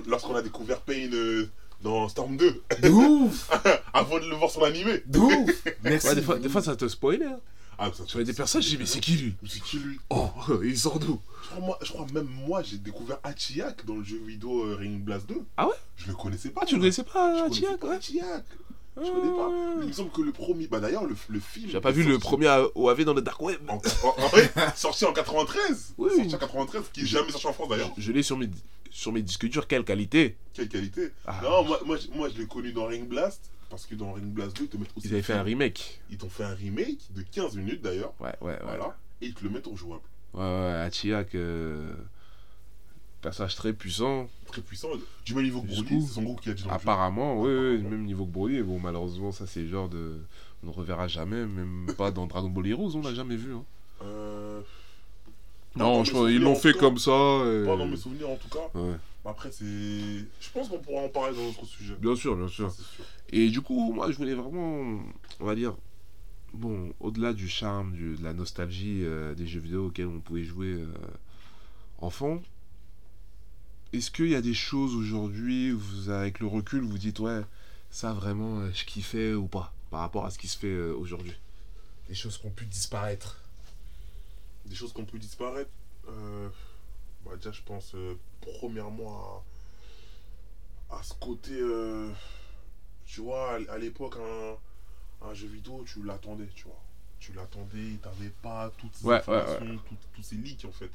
Lorsqu'on a découvert Pain euh, dans Storm 2, De ouf. Avant de le voir sur l'animé. De ouf. Merci. Ouais, des fois, des fois ça te spoilait. Hein. Ah, ça, Tu vois des personnages, je dis, mais c'est qui lui? C'est qui lui? Oh, il sort d'où? Je crois, moi, je crois même moi, j'ai découvert Hachiak dans le jeu vidéo euh, Ring Blast 2. Ah ouais? Je le connaissais pas. Tu le connaissais pas, pas ouais? Je connais pas. Il me semble que le premier. Bah d'ailleurs, le, le film. J'ai pas vu le premier OAV dans le Dark Web. En, en- en vrai, sorti en 93. Oui, sorti en 93, qui est jamais sorti en France d'ailleurs. Je l'ai sur mes, sur mes disques durs, quelle qualité Quelle qualité. Ah, Non, moi, moi, je- moi je l'ai connu dans Ring Blast. Parce que dans Ring Blast 2, ils te mettent aussi. Ils avaient fait un remake. Ils t'ont fait un remake de 15 minutes d'ailleurs. Ouais, ouais, ouais. Voilà. Et ils te le mettent en jouable. Ouais, ouais, Hachiak, euh, personnage très puissant. Très puissant. Du même niveau que Broly, c'est son groupe qui a dit. Apparemment, oui, Apparemment. même niveau que Broly. Bon, malheureusement, ça, c'est le genre de. On ne reverra jamais, même pas dans Dragon Ball Heroes, on l'a jamais vu. hein. Euh, Non, je pense ils l'ont fait cas. comme ça. et- Pas dans mes souvenirs en tout cas. Ouais, Après, c'est. Je pense qu'on pourra en parler dans notre sujet. bien sûr, bien sûr. Sûr. Et du coup, moi, je voulais vraiment, on va dire, bon, au-delà du charme, du- de la nostalgie euh, des jeux vidéo auxquels on pouvait jouer euh, enfant, est-ce qu'il y a des choses aujourd'hui, où vous, avec le recul, vous dites, ouais, ça vraiment, euh, je kiffais ou pas, par rapport à ce qui se fait euh, aujourd'hui? Des choses qui ont pu disparaître. Des choses qui ont pu disparaître. euh, Bah, déjà, je pense, euh, premièrement, à... à ce côté. euh, Tu vois, à à l'époque, un... un jeu vidéo, tu l'attendais, tu vois. Tu l'attendais, t'avais pas toutes ces Ouais, ouais, informations, tout- tous ces leaks en fait.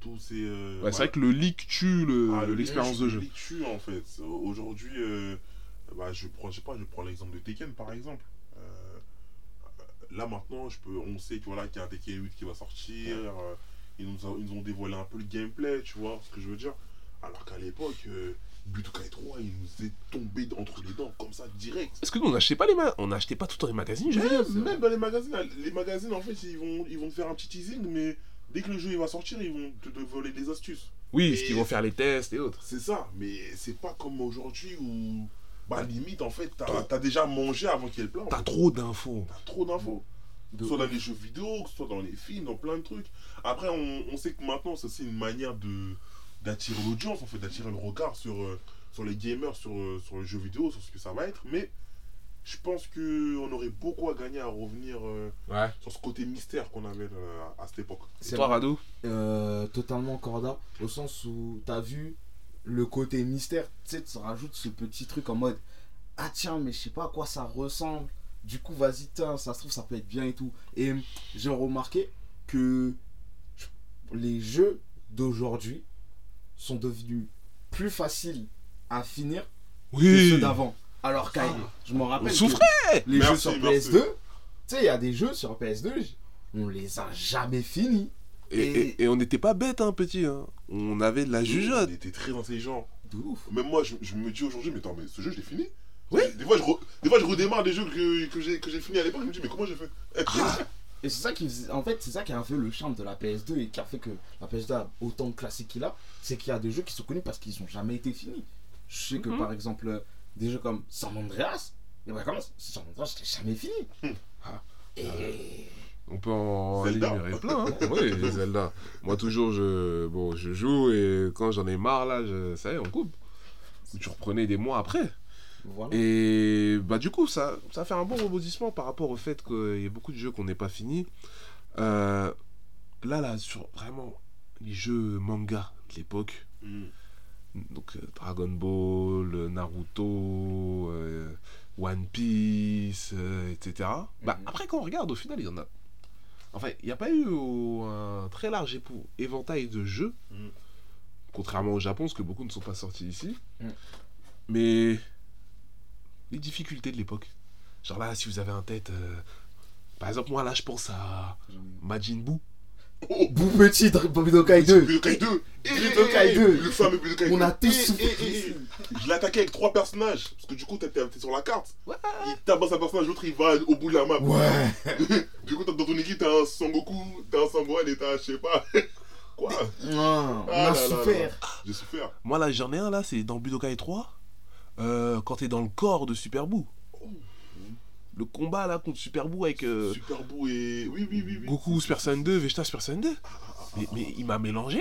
Tous ces. euh, Ouais, C'est vrai que le leak tue le- Ah, le l'expérience leak- de le jeu. leak tue, en fait. Aujourd'hui, euh, bah, je prends, je sais pas, je prends l'exemple de Tekken par exemple. Euh, là maintenant, je peux, on sait que voilà qu'il y a un Tekken 8 qui va sortir. ils, nous ont, ils nous ont dévoilé un peu le gameplay, tu vois ce que je veux dire. Alors qu'à l'époque, Budokai 3, il nous est tombé entre les dents comme ça direct. Est-ce que nous, on n'achetait pas les ma- on n'achetait pas tout dans les magazines Même, même dans les magazines, les magazines en fait, ils vont, ils vont te faire un petit teasing, mais dès que le jeu il va sortir, ils vont te, te voler des astuces. Oui, Mais- ce qu'ils vont faire les tests et autres. C'est ça, mais c'est pas comme aujourd'hui où, bah limite en fait, t'as as déjà mangé avant qu'il y ait le plat. en T'as trop d'infos. T'as trop d'infos. De soit dans les jeux vidéo, soit dans les films, dans plein de trucs. Après, on, on sait que maintenant, c'est aussi une manière de d'attirer l'audience, en fait, d'attirer le regard sur, euh, sur les gamers, sur, euh, sur les jeux vidéo, sur ce que ça va être. Mais je pense qu'on aurait beaucoup à gagner à revenir euh, Ouais. sur ce côté mystère qu'on avait euh, à cette époque. C'est toi. Rado Euh, totalement corda, au sens où t'as vu le côté mystère, tu sais, tu rajoutes ce petit truc en mode Ah tiens, mais je sais pas à quoi ça ressemble. Du coup, vas-y, tiens, ça se trouve, ça peut être bien et tout. Et j'ai remarqué que les jeux d'aujourd'hui sont devenus plus faciles à finir que ceux d'avant. Alors qu'à je me rappelle. On que souffrait Les Merci, jeux sur merci. PS2, tu sais, il y a des jeux sur PS2, on les a jamais finis. Et, et- et on n'était pas bêtes, hein, petit. Hein. On avait de la jugeote. Il était très intelligent. De ouf. Même moi, je, je me dis aujourd'hui, mais attends, mais ce jeu, je l'ai fini. Oui. Des fois, je, re- des fois, je redémarre des jeux que, que j'ai que j'ai fini à l'époque. Je me dis, mais comment j'ai fait? Et c'est ça qui en fait, c'est ça qui a fait le charme de la PS2 et qui a fait que la PS2 a autant de classiques qu'il a, c'est qu'il y a des jeux qui sont connus parce qu'ils ont jamais été finis. Je sais que Mhm. par exemple, euh, des jeux comme San Andreas, et ben comment San Andreas, je l'ai jamais fini. Hmm. Ah. Et On peut en énumérer plein. Hein. oui, Zelda. Moi, toujours, je, bon, je joue et quand j'en ai marre, là, je... ça y est, on coupe. Tu reprenais des mois après. Voilà. Et bah du coup, ça, ça fait un bon rebondissement par rapport au fait qu'il y a beaucoup de jeux qu'on n'est pas fini. Euh, là, là, sur vraiment les jeux manga de l'époque, Hmm. donc euh, Dragon Ball, Naruto, euh, One Piece, euh, etc. Bah, Mhm. après, quand on regarde, au final, il y en a. Enfin, il n'y a pas eu un très large éventail de jeux, Mhm. contrairement au Japon, parce que beaucoup ne sont pas sortis ici. Mhm. Mais les difficultés de l'époque. Genre là, si vous avez un tête. euh, Par exemple, moi là, je pense à Majin Buu. Oh, Bou petit Dra- Budokai 2. Budokai 2 Eh, eh, Budokai eh, 2. Le fameux Budokai 2 On a tous Eh, souffert. eh, eh, eh. Je l'ai attaqué avec trois personnages. Parce que du coup, t'es sur la carte. Il tabasse un personnage, l'autre il va au bout de la map. Ouais. Du coup, t'as- dans ton équipe, t'as un Sangoku, t'as un Sangohan et t'as, je sais pas. Quoi Non, on Ah a là souffert. J'ai souffert. Moi là, j'en ai un là, c'est dans Budokai 3. Euh, quand t'es dans le corps de Super Boo. Le combat là contre Super Boo avec euh, Super beau et. Oui, oui, oui. oui. Goku Super Saiyan 2, Vegeta Super Saiyan 2. Mais, mais il m'a mélangé.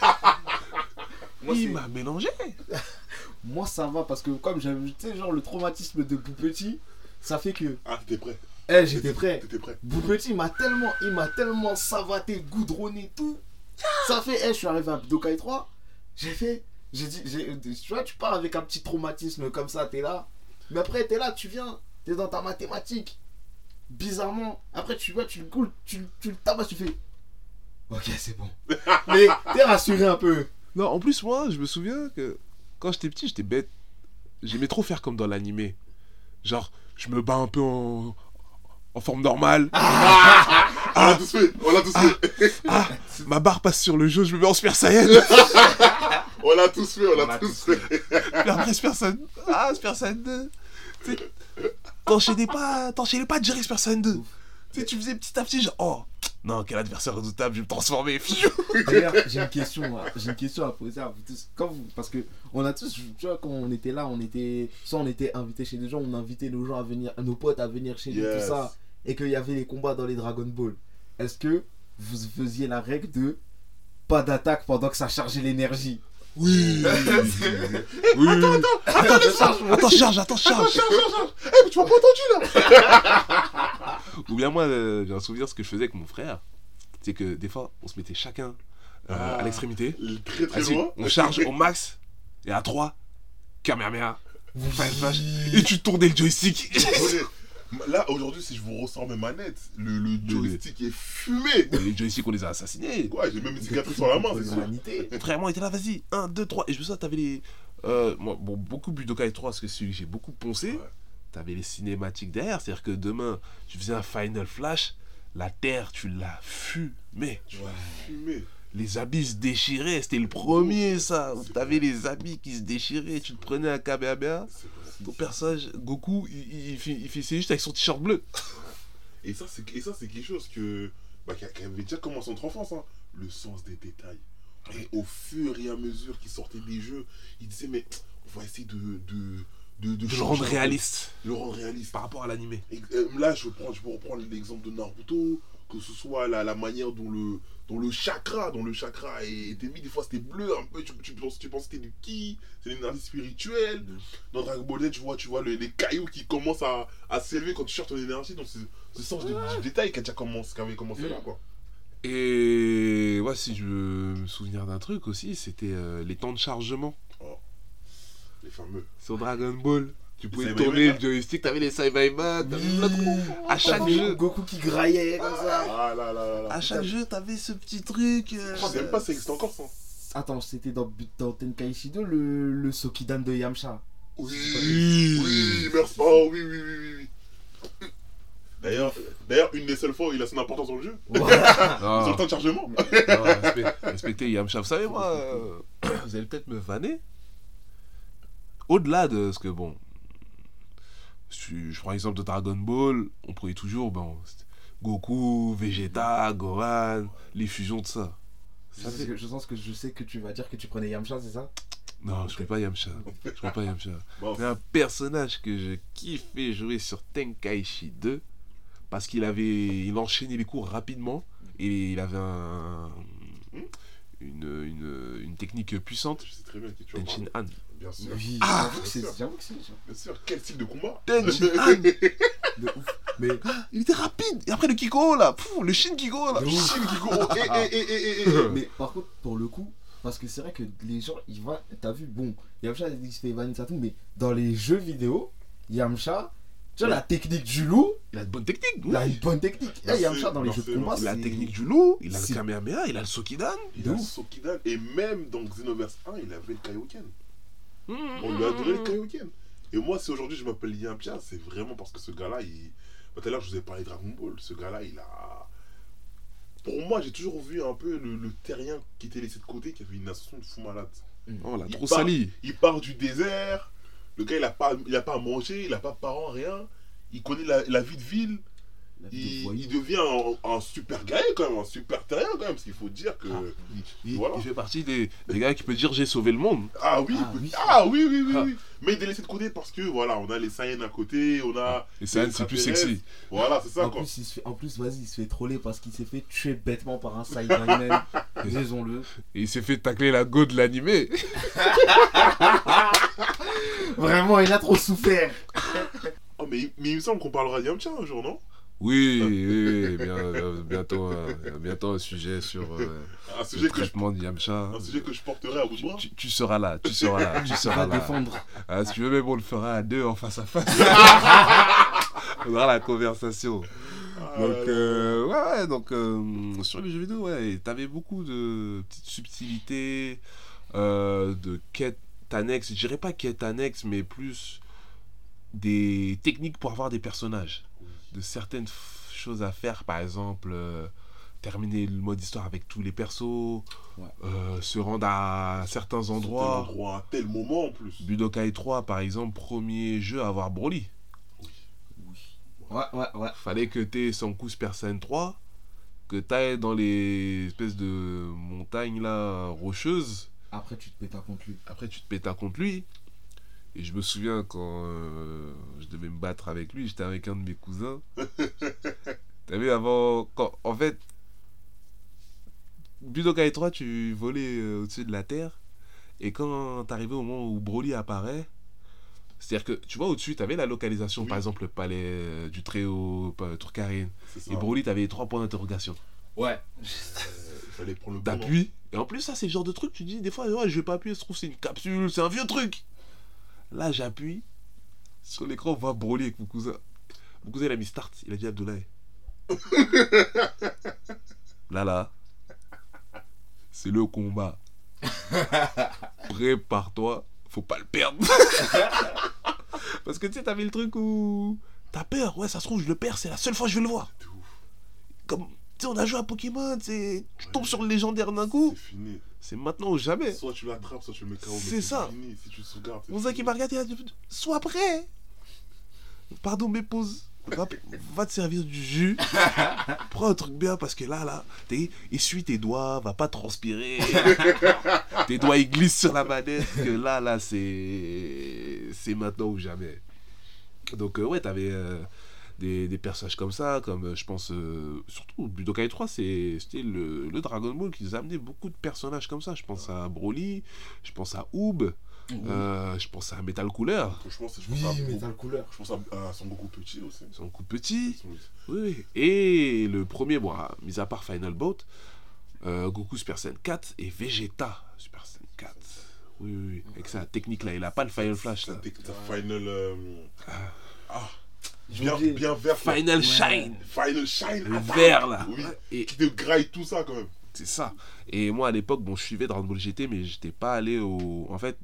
Moi, il m'a mélangé. Moi, ça va parce que, comme j'avais, tu sais, genre le traumatisme de Bou petit, ça fait que. Ah, t'étais prêt. Eh, j'étais prêt. T'étais prêt. Bou petit, il m'a tellement, il m'a tellement savaté, goudronné, tout. Ça fait, eh, je suis arrivé à Budokai 3. J'ai fait. J'ai dit, j'ai- tu vois, tu pars avec un petit traumatisme comme ça, t'es là. Mais après, t'es là, tu viens, t'es dans ta mathématique. Bizarrement, après, tu vois, tu le coules, tu, tu le tabasses, tu fais. Ok, c'est bon. Mais t'es rassuré un peu. Non, en plus, moi, je me souviens que quand j'étais petit, j'étais bête. J'aimais trop faire comme dans l'animé. Genre, je me bats un peu en, en forme normale. On l'a tous fait. On l'a tous fait. Ah, ma barre passe sur le jeu, je me mets en Super Saiyan. On l'a tous fait. On l'a tous fait. Puis après, Super Saiyan. Ah, Super Saiyan 2. Tu sais, T'enchaînais pas, t'enchaînais pas direct Super Saiyan 2. Tu sais, tu faisais petit à petit, genre, oh, non, quel adversaire redoutable, je vais me transformer. D'ailleurs, j'ai une question, à- j'ai une question à poser à vous tous. Quand vous, parce que on a tous, tu vois, quand on était là, on était, soit on était invité chez des gens, on invitait nos gens à venir, nos potes à venir chez nous, Yes. tout ça, et qu'il y avait les combats dans les Dragon Ball. Est-ce que vous faisiez la règle de pas d'attaque pendant que ça chargeait l'énergie? Oui. oui. Attends, attends, attends, charge, attends, charge. Eh, mais tu m'as pas entendu là Ou bien moi, euh, j'ai un souvenir ce que je faisais avec mon frère. C'est que des fois, on se mettait chacun euh, Ah. à l'extrémité. Très très loin. on charge au max. Et à 3, Kamehameha. Flash, flash. Et tu tournais le joystick. Là, aujourd'hui, si je vous ressors mes manettes, le, le joystick est fumé. les joysticks, on les a assassinés. Quoi, j'ai même une cicatrice sur la main, c'est sûr. Vraiment, il était là, vas-y, 1, 2, 3. Et je me souviens, t'avais les. Euh, moi, bon, beaucoup Budokai 3, parce que c'est celui que j'ai beaucoup poncé. Ouais. T'avais les cinématiques derrière. C'est-à-dire que demain, tu faisais un Final Flash, la Terre, tu l'as fumée. Fumé. Les habits se déchiraient, c'était le premier, ça. T'avais les habits qui se déchiraient, tu te prenais un vrai. Ton personnage, Goku, il, il, il fait, il fait c'est juste avec son t-shirt bleu. Et ça, c'est et ça, c'est quelque chose que. Bah, qui, avait déjà commencé notre enfance, hein. Le sens des détails. Et au fur et à mesure qu'il sortait des jeux, il disait, mais on va essayer de. de de, de De le rendre réaliste de le rendre réaliste. par rapport à l'animé. Euh, là, je, prends, je peux reprendre l'exemple de Naruto, que ce soit la, la manière dont le, dont le chakra, dont le chakra était mis, des fois c'était bleu un peu, tu, tu, penses- tu penses que c'était du ki, c'est l'énergie spirituelle. Dans Dragon Ball tu vois, tu vois le- les cailloux qui commencent à, à s'élever quand tu cherches ton énergie, donc c'est ce sens de, du détail qui, a déjà commencé, qui avait commencé là, quoi. Et ouais, si je veux me souvenir d'un truc aussi, c'était euh, les temps de chargement Les fameux. sur Dragon Ball. Tu pouvais tourner le joystick, t'avais les Saibaiba, t'avais plein de trucs. À chaque T'avais jeu, Goku qui graillait comme ça. Ah là là là là. à chaque jeu, t'avais ce petit truc. euh, Je sais même pas si ça existe encore ça. Attends, c'était dans, dans Tenkaichi 2 le, le Sokidan de Yamcha. Oui, Oui. oui, merci. Oh oui, oui, oui, oui, oui. D'ailleurs, d'ailleurs, une des seules fois où il a son importance dans le jeu, Voilà. Non, sur le temps de chargement. non, respect- respectez Yamcha. Vous savez, moi, euh, vous allez peut-être me vanner. Au-delà de ce que, bon, je prends l'exemple de Dragon Ball, on prenait toujours, c'était Goku, Vegeta, Gohan, les fusions de ça. Je Ça sens, que, je sens que je sais que tu vas dire que tu prenais Yamcha, c'est ça? Non, je ne pas Yamcha. Je ne pas Yamcha. Bon, Mais un personnage que je kiffais jouer sur Tenkaichi 2 parce qu'il avait il enchaînait les cours rapidement et il avait un une, une, une technique puissante je sais très bien qui tu Bien sûr. Oui, Ah, j'avoue que c'est. J'avoue que c'est. Bien sûr, quel style de combat De ouf. Mais. il était rapide et après le Kiko là pfff, le Shin Kiko là ouf. Shin Kigoro, eh, eh, eh, eh, eh, eh. Mais par contre, pour le coup, parce que c'est vrai que les gens, ils voient, t'as vu, bon, Yamcha, il se fait vanner ça tout, mais dans les jeux vidéo, Yamcha, tu vois, la technique du loup, il a de bonnes techniques il a une bonne technique. Eh, Merci, Yamcha, dans les jeux de combat, il a la technique du loup il a le Kamehameha il a le Sokidan Il a le. Sokidan, et même dans Xenoverse 1, il avait le Kaioken. On lui a donné le Kaioken. Et moi, si aujourd'hui je m'appelle Yamcha, c'est vraiment parce que ce gars-là, il. Bah, Tout à l'heure, je vous ai parlé de Dragon Ball. Ce gars-là, il a. pour moi, j'ai toujours vu un peu le, le terrien qui était laissé de côté, qui avait une ascension de fou malade. Oh, on l'a Il trop part- sali. Il part du désert, le gars il a pas, il a pas à manger, il a pas de parents, rien. Il connaît la, la vie de ville, La vie de il, voyou. il devient un, un super guerrier quand même, un super terrien quand même, parce qu'il faut dire que. Ah. Il, Voilà. il fait partie des, des gars qui peut dire j'ai sauvé le monde. Ah oui, Ah oui. ah oui, oui, oui, Ah. oui. Mais il est laissé de côté parce que voilà, on a les Saiyans à côté, on a. Et c'est c'est plus sexy. Voilà, c'est ça En quoi. plus, il se fait, en plus, vas-y, il se fait troller parce qu'il s'est fait tuer bêtement par un Saiyaman. Disons-le. Et il s'est fait tacler la go de l'animé. Vraiment, il a trop souffert. Oh, mais, mais il me semble qu'on parlera d'Yamcha un jour, non? Oui, oui, oui, bien- euh, bientôt, euh, bientôt un sujet sur euh, Un le sujet, que je, traitement de Yamcha. un sujet que je porterai à bout de bras. Tu, tu seras là, tu seras là, tu seras là. défendre. Ah, si tu veux, même on le fera à deux en face à face. on aura la conversation. Ah, Donc, euh, ouais, ouais, donc euh, sur les jeux vidéo, ouais, t'avais beaucoup de petites subtilités, euh, de quêtes annexes. Je dirais pas quêtes annexes, mais plus des techniques pour avoir des personnages. De certaines choses à faire, par exemple, euh, terminer le mode histoire avec tous les persos, Ouais. euh, se rendre à certains endroits. endroit, à tel moment en plus. Budokai 3, par exemple, premier jeu à avoir Broly. Ouais, ouais, ouais. Fallait que t'aies Sanku Super Saiyan 3, que t'ailles dans les espèces de montagnes là, rocheuses. Après, tu te pétas contre lui. Après, tu te pétas contre lui. Et je me souviens quand euh, je devais me battre avec lui, j'étais avec un de mes cousins. T'as vu avant. Quand, en fait, Budokai 3, tu volais euh, au-dessus de la terre. Et quand t'arrivais au moment où Broly apparaît, c'est-à-dire que tu vois au-dessus, t'avais la localisation, Oui. par exemple le palais euh, du Très-Haut, pas- Tourcarine. Et Broly, t'avais les trois points d'interrogation. Ouais. Euh, il fallait prendre le bon. T'appuies. Et en plus, ça, c'est le genre de truc, tu dis des fois, ouais, je vais pas appuyer, se trouve, c'est une capsule, c'est un vieux truc. Là, j'appuie. Sur l'écran, on voit Broly avec mon cousin. Mon cousin, il a mis start. Il a dit Abdoulaye. là, là. C'est le combat. Prépare-toi. Faut pas le perdre. Parce que tu sais, t'avais le truc où. T'as peur. Ouais, ça se trouve, je le perds. C'est la seule fois que je vais le voir. Comme. Tu sais, on a joué à Pokémon. tu sais, Tu tombes sur le légendaire d'un coup. C'est fini. C'est maintenant ou jamais. Soit tu l'attrapes, soit tu le mets KO. C'est ça. fini. Si tu sauvegardes. Mon qui m'a regardé, Sois prêt Pardon, mais pause. Va, va te servir du jus. Prends un truc bien parce que là, là, t'es, essuie tes doigts, va pas transpirer. tes doigts, ils glissent sur la manette. Que là, là, c'est. C'est maintenant ou jamais. Donc, euh, ouais, t'avais euh, des, des personnages comme ça, comme euh, je pense. euh, surtout Budokai 3, c'est, c'était le, le Dragon Ball qui nous a amené beaucoup de personnages comme ça. Je pense à Broly, je pense à Oob. Euh, je pense à Metal Cooler, Je pense, je pense Oui, à Metal Couleur. Je pense à, à Son Goku petit aussi. son petit. Son- Oui, oui. Et le premier, bon, ah, mis à part Final Boat, euh, Goku Super Saiyan 4 et Vegeta Super Saiyan 4. Oui, oui, oui. Avec sa technique là, il a pas le Final Flash là. final. euh, Ah, J'ai bien, vert. Final Ouais. Shine Final Shine. Le attaque. vert là Oui. Et Qui te graille tout ça quand même. c'est ça. Et moi à l'époque, bon, je suivais Dragon Ball GT, mais j'étais pas allé au. En fait,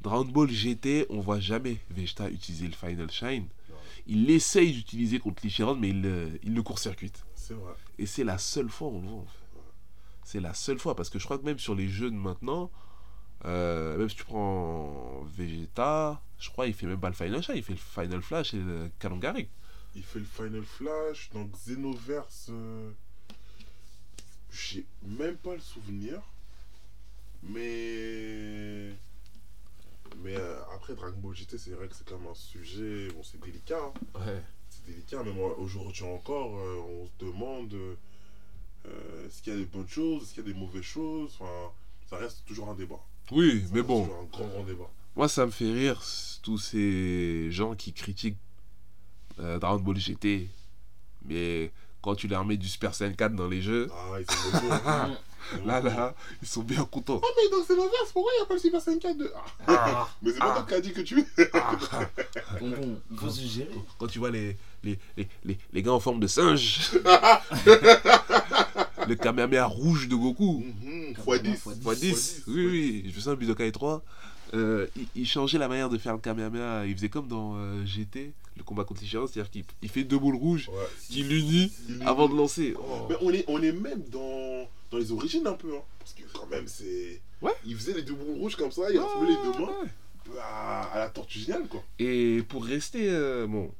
Dragon Ball GT, on voit jamais Vegeta utiliser le Final Shine. Il essaye d'utiliser contre Licheron, mais il, euh, il le court-circuite. C'est vrai. Et c'est la seule fois où on le voit. en fait. C'est la seule fois. Parce que je crois que même sur les jeux de maintenant, euh, même si tu prends Vegeta, je crois qu'il fait même pas le Final Shine, il fait le Final Flash et le Kalangari. Il fait le Final Flash dans Xenoverse. euh, J'ai même pas le souvenir. Mais. Mais euh, après Dragon Ball GT, c'est vrai que c'est quand même un sujet. Bon, c'est délicat. hein. Ouais. C'est délicat, même aujourd'hui encore, euh, on se demande est-ce qu'il y a des bonnes choses, est-ce qu'il y a des mauvaises choses. Enfin, ça reste toujours un débat. Oui, Ça mais bon, un grand, grand débat. moi ça me fait rire tous ces gens qui critiquent euh, Dragon Ball GT. Mais quand tu leur mets du Super Saiyan 4 dans les jeux, Ah, ils sont beaucoup. hein. Là, là, ils sont bien contents. Ah, mais dans Xenoverse, pourquoi il n'y a pas le Super Saiyan 4 de... Ah, Ah, Mais c'est pas Ah. toi qui as dit que tu. ah. Tonton, il faut se gérer. Quand tu vois les, les, les, les, les gars en forme de singe, le Kamehameha rouge de Goku, Mhm, Fois X10. fois x 10, oui, oui, je fais ça en Budokai 3, euh, il, il changeait la manière de faire le Kamehameha, il faisait comme dans euh, GT, le combat contre les chiens, c'est-à-dire qu'il il fait deux boules rouges, Ouais. qu'il l'unit avant de lancer. Oh. Mais on est, on est même dans, dans les origines un peu, hein. Parce que quand même, c'est. Ouais. Il faisait les deux boules rouges comme ça, il rassemblait les deux mains Ouais. à, à la tortue géniale, quoi. Et pour rester, euh, bon,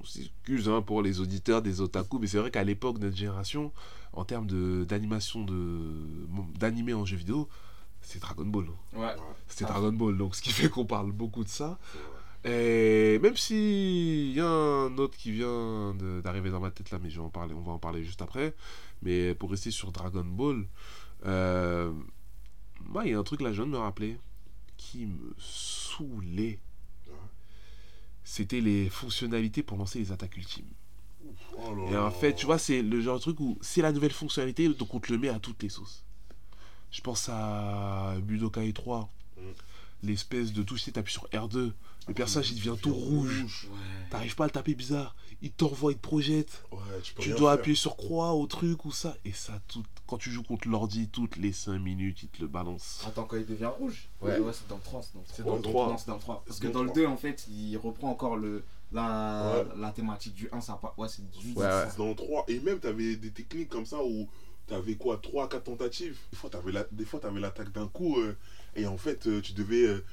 on s'excuse hein, pour les auditeurs des otaku, mais c'est vrai qu'à l'époque, notre génération, en termes d'animation de, d'animé en jeu vidéo, c'est Dragon Ball. Ouais. C'était Ah. Dragon Ball, donc ce qui fait qu'on parle beaucoup de ça. Et même si il y a un autre qui vient d'arriver dans ma tête là, mais je vais en parler, on va en parler juste après. Mais pour rester sur Dragon Ball, euh, moi il y a un truc là, je viens de me rappeler, qui me saoulait. C'était les fonctionnalités pour lancer les attaques ultimes. Oh là Et en fait, tu vois, c'est le genre de truc où c'est la nouvelle fonctionnalité, donc on te le met à toutes les sauces. Je pense à Budokai 3, Mm. l'espèce de touche, tu sais, t'appuies sur R2, le personnage il devient tout rouge. T'arrives pas à le taper bizarre, il t'envoie, il te projette. Ouais, tu peux Tu dois faire. appuyer sur croix au truc ou ça. Et ça, tout, quand tu joues contre l'ordi, toutes les 5 minutes, il te le balance. Attends, quand il devient rouge Ouais. Ouais, c'est dans le 3. C'est dans le C'est 3. dans le 3. Non, c'est dans le 3. Parce que dans le le 3. 2, en fait, il reprend encore le, la, Ouais. la thématique du 1. Ça. Ouais, c'est du Ouais, dans le 3. Et même, t'avais des techniques comme ça où t'avais quoi 3 4 tentatives. Des fois, t'avais la... des fois, t'avais l'attaque d'un coup. euh, et en fait, euh, tu devais. euh,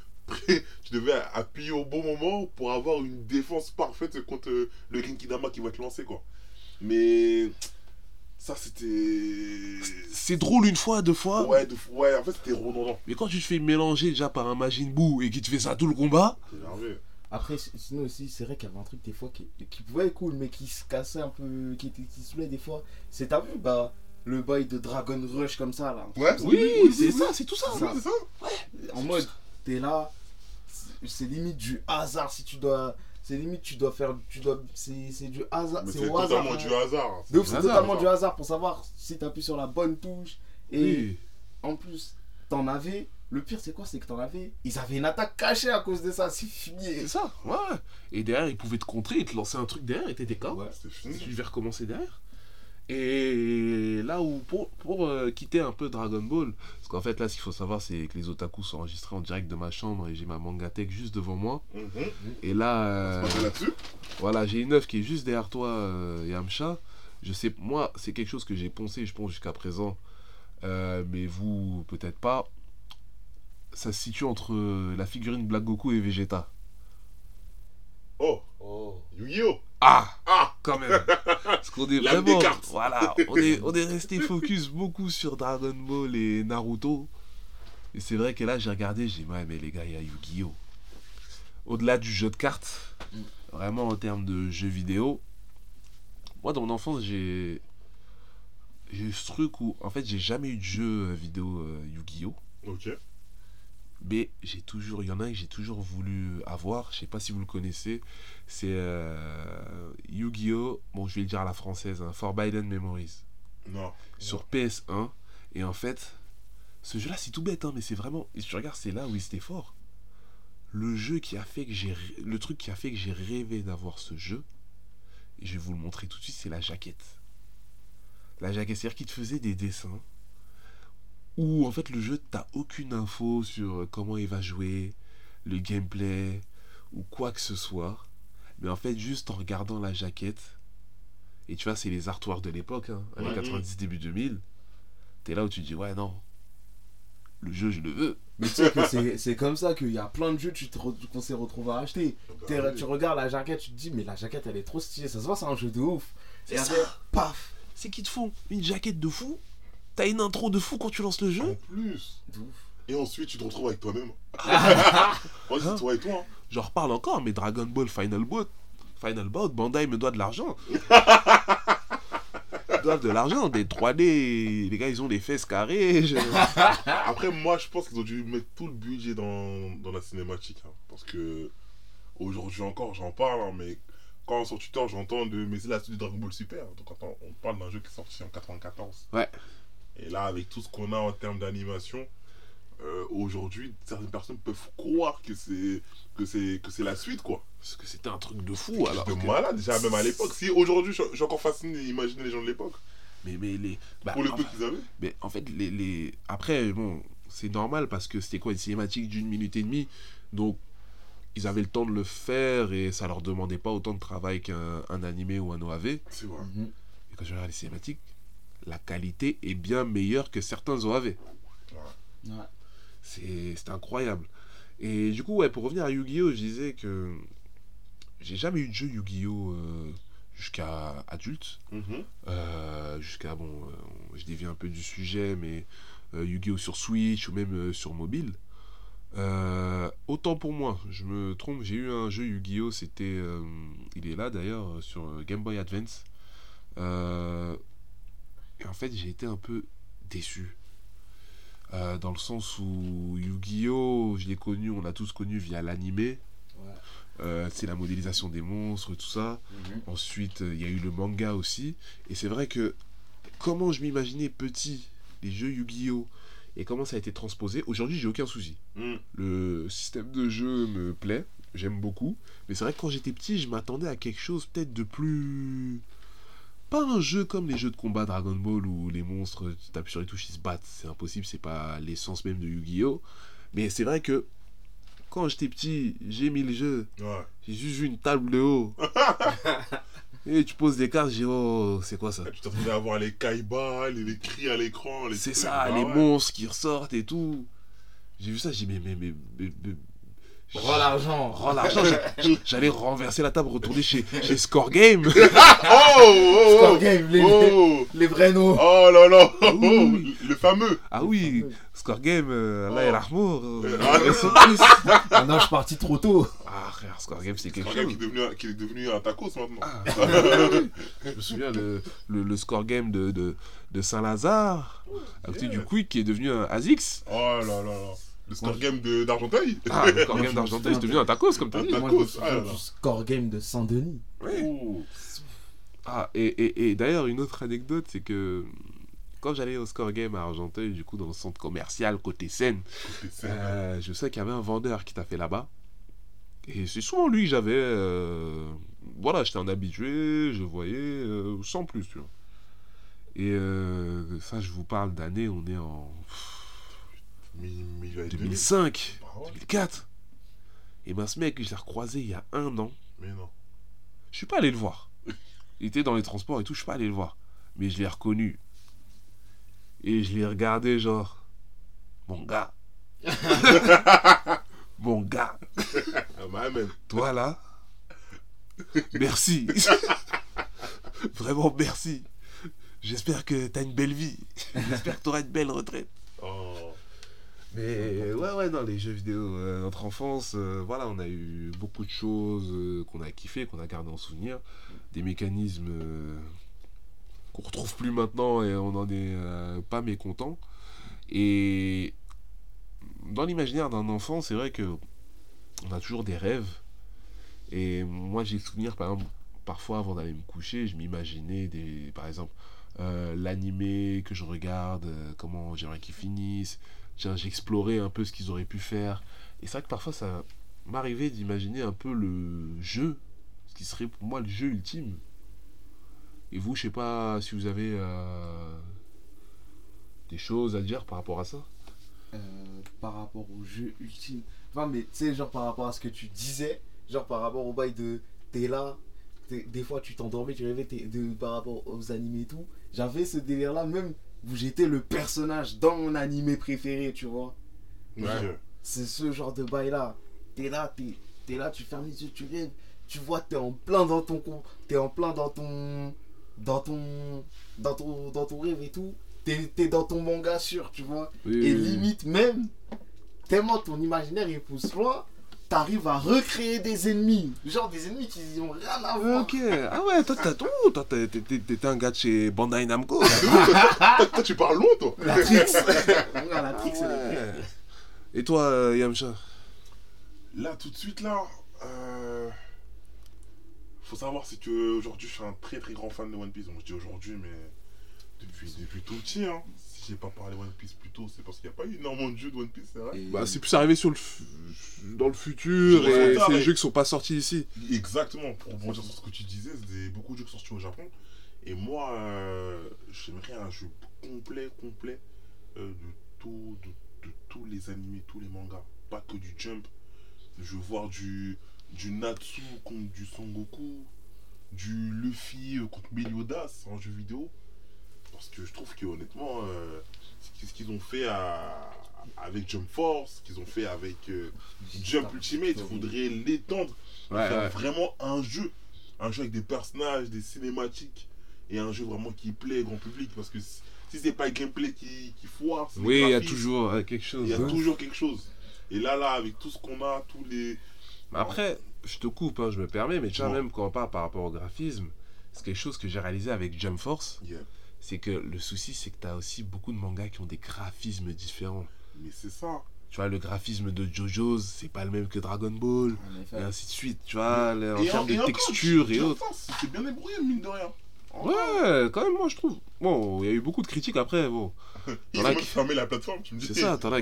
tu devais appuyer au bon moment pour avoir une défense parfaite contre le Genkidama qui va te lancer quoi. Mais ça c'était C'est drôle une fois, deux fois. ouais, ouais en fait c'était redondant. Mais quand tu te fais mélanger déjà par un Majin Buu et qu'il te fait ça tout le combat, énervé. Après, sinon aussi, c'est vrai qu'il y avait un truc des fois qui, qui pouvait être cool, mais qui se cassait un peu, qui, était, qui se saoulait des fois. C'est t'as vu, bah, le bail de Dragon Rush comme ça, là. Ouais, oui, c'est ça, c'est tout ça. Ça. c'est ça. En mode, t'es là, c'est- limite du hasard si tu dois. C'est limite, tu dois faire. Tu dois, c'est c'est du hasard. C'est c'est au hasard. totalement du hasard. C'est totalement du hasard pour savoir si t'appuies sur la bonne touche. Et Oui. en plus, t'en avais. Le pire, c'est quoi? C'est que t'en avais. Ils avaient une attaque cachée à cause de ça. C'est fini. C'est ça, ouais. Et derrière, il pouvait te contrer et te lancer un truc derrière et t'étais KO. Ouais. C'était fini. Tu devais recommencer derrière. Et là où, pour, pour euh, quitter un peu Dragon Ball, parce qu'en fait là, ce qu'il faut savoir, c'est que les otaku sont enregistrés en direct de ma chambre et j'ai ma manga tech juste devant moi. Mhm. Et là, euh, là-dessus. voilà, j'ai une œuvre qui est juste derrière toi, euh, Yamcha. Je sais, moi, c'est quelque chose que j'ai poncé, je pense, jusqu'à présent. Euh, mais vous, peut-être pas. Ça se situe entre euh, la figurine Black Goku et Vegeta. Oh, Oh. Yu-Gi-Oh! Ah Ah! Quand même Parce qu'on est vraiment... Voilà, on est, on est resté focus beaucoup sur Dragon Ball et Naruto. Et c'est vrai que là, j'ai regardé, j'ai dit, ouais, mais les gars, il y a Yu-Gi-Oh! Au-delà du jeu de cartes, vraiment en termes de jeux vidéo, moi, dans mon enfance, j'ai... J'ai eu ce truc où, en fait, j'ai jamais eu de jeu euh, vidéo euh, Yu-Gi-Oh! Ok. Mais j'ai toujours, il y en a un que j'ai toujours voulu avoir, je sais pas si vous le connaissez, c'est euh, Yu-Gi-Oh! Bon, je vais le dire à la française, hein, Forbidden Memories, Non. sur PS1. Et en fait, ce jeu-là, c'est tout bête, hein, mais c'est vraiment, et si tu regardes, c'est là où il était fort. Le jeu qui a fait que j'ai, le truc qui a fait que j'ai rêvé d'avoir ce jeu, et je vais vous le montrer tout de suite, c'est la jaquette. La jaquette, c'est-à-dire qu'il te faisait des dessins où en fait le jeu t'as aucune info sur euh, comment il va jouer, le gameplay ou quoi que ce soit. Mais en fait juste en regardant la jaquette, et tu vois c'est les artworks de l'époque, hein, années Ouais. 90 début 2000, t'es là où tu dis ouais non, le jeu je le veux. Mais tu sais que c'est- c'est comme ça qu'il y a plein de jeux tu te re- qu'on s'est retrouvé à acheter. Tu regardes la jaquette, tu te dis, mais la jaquette elle est trop stylée. Ça se voit, c'est un jeu de ouf. C'est Et ça. après, paf C'est qu'ils te font une jaquette de fou, t'as une intro de fou quand tu lances le En jeu, plus. De ouf. Et ensuite, tu te retrouves avec toi-même. Moi, c'est toi et toi. hein. j'en reparle encore, mais Dragon Ball Final Bout, Final Bout, Bandai me doit de l'argent. Ils doivent de l'argent, des 3D, les gars ils ont des fesses carrées. je- Après, moi, je pense qu'ils ont dû mettre tout le budget dans, dans la cinématique. hein. parce que aujourd'hui encore, j'en parle, hein, mais quand sur Twitter, j'entends de. Mais c'est la suite de Dragon Ball Super. Donc, attends, on parle d'un jeu qui est sorti en 94. Ouais. Et là, avec tout ce qu'on a en termes d'animation, euh, aujourd'hui, certaines personnes peuvent croire que c'est que c'est que c'est la suite, quoi. Parce que c'était un truc de fou alors. de que- malade, déjà même à l'époque. Si aujourd'hui, suis encore fasciné d'imaginer les gens de l'époque. Mais, mais les. bah, Pour le peu qu'ils avaient. Mais en fait, les, les... après, bon, c'est normal parce que c'était quoi une cinématique d'une minute et demie. Donc, ils avaient le temps de le faire et ça leur demandait pas autant de travail qu'un un animé ou un OAV. C'est vrai. Et quand je regarde les cinématiques, la qualité est bien meilleure que certains OAV. Ouais. C'est c'est incroyable. Et du coup, ouais, pour revenir à Yu-Gi-Oh, je disais que j'ai jamais eu de jeu Yu-Gi-Oh euh, jusqu'à adulte. Mhm. Euh, jusqu'à, bon, euh, je dévie un peu du sujet, mais euh, Yu-Gi-Oh sur Switch ou même euh, sur mobile. Euh, autant pour moi, je me trompe, j'ai eu un jeu Yu-Gi-Oh, c'était, euh, il est là d'ailleurs, sur Game Boy Advance. Et en fait, j'ai été un peu déçu. Euh, dans le sens où Yu-Gi-Oh, je l'ai connu, on l'a tous connu via l'animé. Ouais. Euh, c'est la modélisation des monstres, tout ça. Mhm. Ensuite, il y a eu le manga aussi. Et c'est vrai que comment je m'imaginais petit les jeux Yu-Gi-Oh! et comment ça a été transposé, aujourd'hui j'ai aucun souci. Mhm. Le système de jeu me plaît, j'aime beaucoup. Mais c'est vrai que quand j'étais petit, je m'attendais à quelque chose peut-être de plus. Pas un jeu comme les jeux de combat Dragon Ball où les monstres, tu tapes sur les touches, ils se battent. C'est impossible, c'est pas l'essence même de Yu-Gi-Oh! Mais c'est vrai que quand j'étais petit, j'ai mis le jeu, Ouais. j'ai juste vu une table de haut. Et tu poses des cartes, j'ai dit, oh, c'est quoi ça? Tu t'attendais à voir les kaiba, les, les cris à l'écran. les C'est ça, Ah les ouais. monstres qui ressortent et tout. J'ai vu ça, j'ai dit, mais, mais, mais, mais, mais- Rends l'argent. Rends l'argent, j'a- j'allais renverser la table, retourner chez, chez Score Game. Oh, oh, oh, game, les, oh, les vrais noms. oh là là, oui. le fameux. Ah oui, Score Game, euh, Allah Oh. et euh, Ah, je suis parti trop tôt. Ah frère, Score Game c'est quelque un gars qui chose. est devenu, qui est devenu un tacos maintenant. Ah, je me souviens le, le, le Score Game de, de, de Saint-Lazare, à côté Yeah. du Quick qui est devenu un Azix. Oh là là là. Le score Moi, game d'Argenteuil. Ah, le Score Game d'Argenteuil, c'est devenu un tacos comme t'as Un dit. tacos. Moi, je me ah du score game de Saint-Denis. Oh. Ah, et, et, et d'ailleurs, une autre anecdote, c'est que quand j'allais au Score Game à Argenteuil, du coup, dans le centre commercial côté Seine, Côté euh, je sais qu'il y avait un vendeur qui t'a fait là-bas. Et c'est souvent lui que j'avais. euh, Voilà, j'étais un habitué, je voyais, euh, sans plus, tu vois. Et ça, je vous parle d'année, on est en Mais, mais il va être 2005, Bah ouais. 2004. Et ben, ce mec, je l'ai recroisé il y a un an. Mais non. Je suis pas allé le voir. Il était dans les transports et tout, je suis pas allé le voir. Mais je l'ai reconnu. Et je l'ai regardé genre. Mon gars. Mon gars. Ah bah. Toi là. Merci. Vraiment merci. J'espère que t'as une belle vie. J'espère que t'auras une belle retraite. Oh. Mais ouais, ouais, dans les jeux vidéo, euh, notre enfance, euh, voilà, on a eu beaucoup de choses euh, qu'on a kiffé, qu'on a gardé en souvenir. Des mécanismes euh, qu'on retrouve plus maintenant et on n'en est euh, pas mécontent. Et dans l'imaginaire d'un enfant, c'est vrai que on a toujours des rêves. Et moi, j'ai souvenir, par exemple, parfois avant d'aller me coucher, je m'imaginais des, par exemple, euh, l'animé que je regarde, euh, comment j'aimerais qu'il finisse. J'explorais un peu ce qu'ils auraient pu faire. Et c'est vrai que parfois, ça m'arrivait d'imaginer un peu le jeu, qui serait pour moi le jeu ultime. Et vous, je sais pas si vous avez euh, des choses à dire par rapport à ça. Euh, par rapport au jeu ultime. Enfin, mais tu sais, genre par rapport à ce que tu disais, genre par rapport au bail de t'es là, des fois tu t'endormais, tu rêvais de, par rapport aux animés et tout. J'avais ce délire là, même où j'étais le personnage dans mon animé préféré, tu vois. Ouais. C'est ce genre de bail là. T'es là, t'es es là, tu fermes les yeux, tu rêves, tu vois, t'es en plein dans ton con, t'es en plein dans ton. dans ton. dans ton, dans ton rêve et tout. T'es es dans ton manga sûr, tu vois. Et limite même, tellement ton imaginaire il pousse loin, t'arrives à recréer des ennemis. Genre des ennemis qui ont rien à voir. Ok, ah ouais, toi, t'as- toi, t'es- t'es- t'es- t'étais un gars de chez Bandai Namco. Toi, tu parles long, toi. La Trix. Regarde, la Ouais. Et toi, euh, Yamcha? Là, tout de suite, là. Euh... Faut savoir, c'est que aujourd'hui, je suis un très très grand fan de One Piece. Donc, je dis aujourd'hui, mais depuis, depuis tout petit. Hein. Si j'ai pas parlé One Piece plus tôt, c'est parce qu'il n'y a pas eu énormément de jeux de One Piece, c'est vrai. Et- Bah, c'est plus arrivé sur le fu- dans le futur et c'est des jeux qui sont pas sortis ici. Exactement, pour rebondir sur ce que tu disais, c'est des- beaucoup de jeux qui sont sortis au Japon. Et moi, euh, j'aimerais un jeu complet, complet euh, de, tout, de, de tous les animés, tous les mangas. Pas que du Jump. Je veux voir du, du Natsu contre du Son Goku, du Luffy contre Meliodas en jeu vidéo. Parce que je trouve que honnêtement, euh, ce qu'ils ont fait à- avec Jump Force, ce qu'ils ont fait avec euh, Jump Ultimate, il faudrait l'étendre Ouais, faire ouais. vraiment un jeu. Un jeu avec des personnages, des cinématiques. Et un jeu vraiment qui plaît au grand public. Parce que si c'est pas le gameplay qui, qui foire, Oui, il y a toujours euh, quelque Il chose. y a hein. toujours quelque chose. Et là, là, avec tout ce qu'on a, tous les. Mais Après, je te coupe, hein, je me permets, mais tu vois, même quand on parle par rapport au graphisme, c'est quelque chose que j'ai réalisé avec Jump Force. Yeah. C'est que le souci, c'est que tu as aussi beaucoup de mangas qui ont des graphismes différents. Mais c'est ça. Tu vois, le graphisme de JoJo's, c'est pas le même que Dragon Ball, En effet. et ainsi de suite. Tu vois, en Et termes de texture et Jump autres. Force, C'est bien débrouillé, mine de rien. Ouais, quand même, moi, je trouve. Bon, il y a eu beaucoup de critiques après, bon. Ils ont qui- fermé la plateforme, tu me dis. C'est ça, t'en as Ah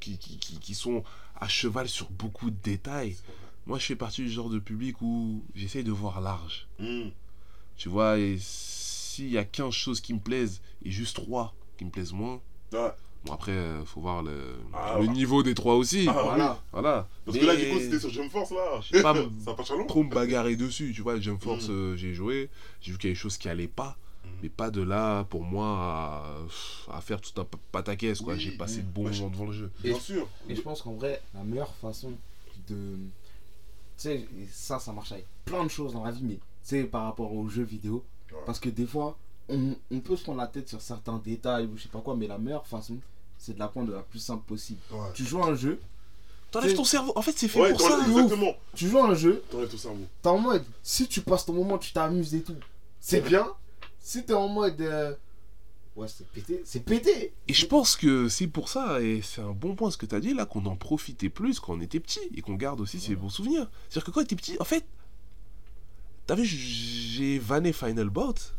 qui, qui, qui- qui sont à cheval sur beaucoup de détails. Moi, je fais partie du genre de public où j'essaye de voir large. Hmm. Tu vois, et s'il y a 15 choses qui me plaisent et juste 3 qui me plaisent moins, Ouais. bon après, euh, faut voir le, Ah, le niveau des 3 aussi. Ah, voilà. voilà. Parce que là, du coup, c'était sur Jump Force, là. Je pas, ça pas trop me bagarrer dessus. Tu vois, Jump Force, Mm. euh, j'ai joué, j'ai vu qu'il y a des choses qui allaient pas. Mm. Mais pas de là, pour moi, à, à faire tout un pataquès, quoi. Oui, j'ai passé oui. de bons moments devant le jeu. Bien sûr. Et je pense qu'en vrai, la meilleure façon de. Tu sais, et ça, ça marche avec plein de choses dans la vie, mais tu sais, par rapport aux jeux vidéo. Ouais. Parce que des fois, on, on peut se prendre la tête sur certains détails ou je sais pas quoi, mais la meilleure façon, c'est de la prendre de la plus simple possible. Ouais. Tu joues à un jeu, T'enlèves C'est- ton cerveau. En fait, c'est fait Ouais, pour ça. exactement. tu joues à un jeu, T'enlèves ton cerveau. t'es en mode, si tu passes ton moment, tu t'amuses et tout, c'est bien. Si t'es en mode, euh, ouais, c'est pété, c'est pété. Et je pense que c'est pour ça, et c'est un bon point ce que tu as dit là, qu'on en profitait plus quand on était petit et qu'on garde aussi ces bons souvenirs. C'est-à-dire que quand était petit, en fait, t'as vu, j'ai vanné Final Bout,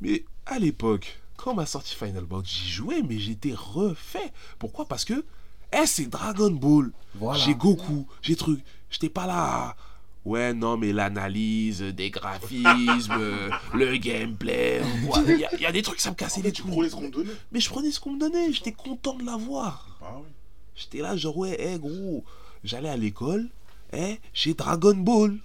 mais à l'époque, quand on m'a sorti Final Bout, j'y jouais, mais j'étais refait. Pourquoi? Parce que, eh, c'est Dragon Ball, Voilà. j'ai Goku, j'ai truc, j'étais pas là. Ouais, non, mais l'analyse des graphismes, euh, le gameplay, il y, a- y a des trucs, ça me cassait les Tu couilles. prenais ce qu'on te donnait. Mais je prenais ce qu'on me donnait, j'étais content de l'avoir. Ah oui. J'étais là, genre, ouais, eh, gros, j'allais à l'école, eh, j'ai Dragon Ball.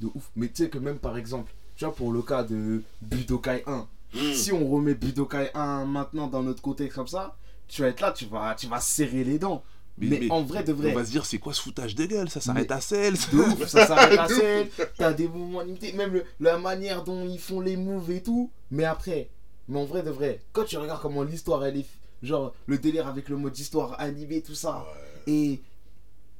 De ouf. Mais tu sais que même par exemple, tu vois, pour le cas de Budokai 1, Hmm. si on remet Budokai 1 maintenant dans notre contexte comme ça, tu vas être là, tu vas, tu vas serrer les dents. Mais, en vrai de vrai, On va se dire, c'est quoi ce foutage de gueule? Ça s'arrête à celle. de ouf, ça s'arrête à celle, t'as des mouvements limités, même le- la manière dont ils font les moves et tout. Mais après, mais en vrai de vrai, quand tu regardes comment l'histoire elle est, genre le délire avec le mode histoire animé, tout ça, Ouais. et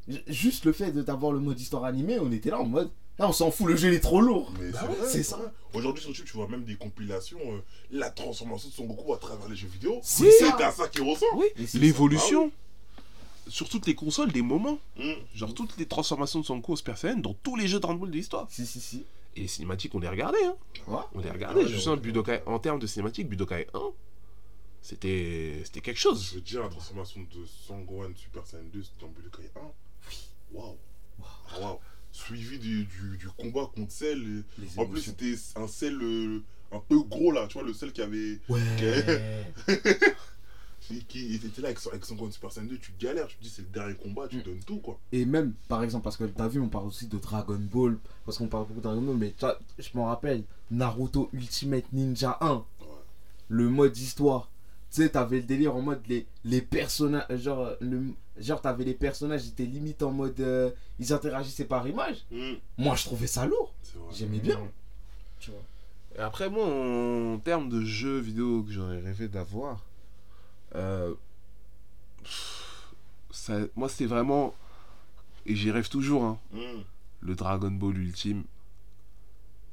ju- juste le fait de d'avoir le mode histoire animé, on était là en mode, là on s'en fout, le jeu il est trop lourd. Mais Bah c'est ouais, ça. Aujourd'hui sur YouTube, tu vois même des compilations, euh, la transformation de Son Goku à travers les jeux vidéo. C'est C'est ça. à ça qu'il ressent. Oui, Et c'est l'évolution. Sur toutes les consoles, des moments. Hmm. Genre toutes les transformations de Son Super Saiyan dans tous les jeux Dragon Ball de l'histoire. Si, si, si. Et les cinématiques, on les regardait, hein. Ouais. On les regardait. Ouais, je ouais. Budokai, en termes de cinématiques, Budokai 1, c'était c'était quelque Je chose. veux dire, la transformation de Sangwan Super Saiyan 2 dans Budokai 1. Waouh. Ah, Waouh. Suivi du, du, du combat contre Cell. En plus, c'était un Cell euh, un peu gros là, tu vois, le Cell qui avait. Ouais. qui, qui était là avec, son- avec Sangwan Super Saiyan 2, tu galères, tu te dis c'est le dernier combat, tu Mm. donnes tout quoi. Et même, par exemple, parce que t'as vu, on parle aussi de Dragon Ball, parce qu'on parle beaucoup de Dragon Ball, mais tu vois, je m'en rappelle, Naruto Ultimate Ninja 1, Ouais. le mode histoire. Tu sais, t'avais le délire en mode les, les personnages, genre, le, genre t'avais les personnages, ils étaient limite en mode, euh, ils interagissaient par image. Hmm. Moi, je trouvais ça lourd. J'aimais bien. Tu vois. Et après, moi, en termes de jeux vidéo que j'aurais rêvé d'avoir, euh, ça, moi, c'était vraiment, et j'y rêve toujours, hein, Hmm. le Dragon Ball Ultime,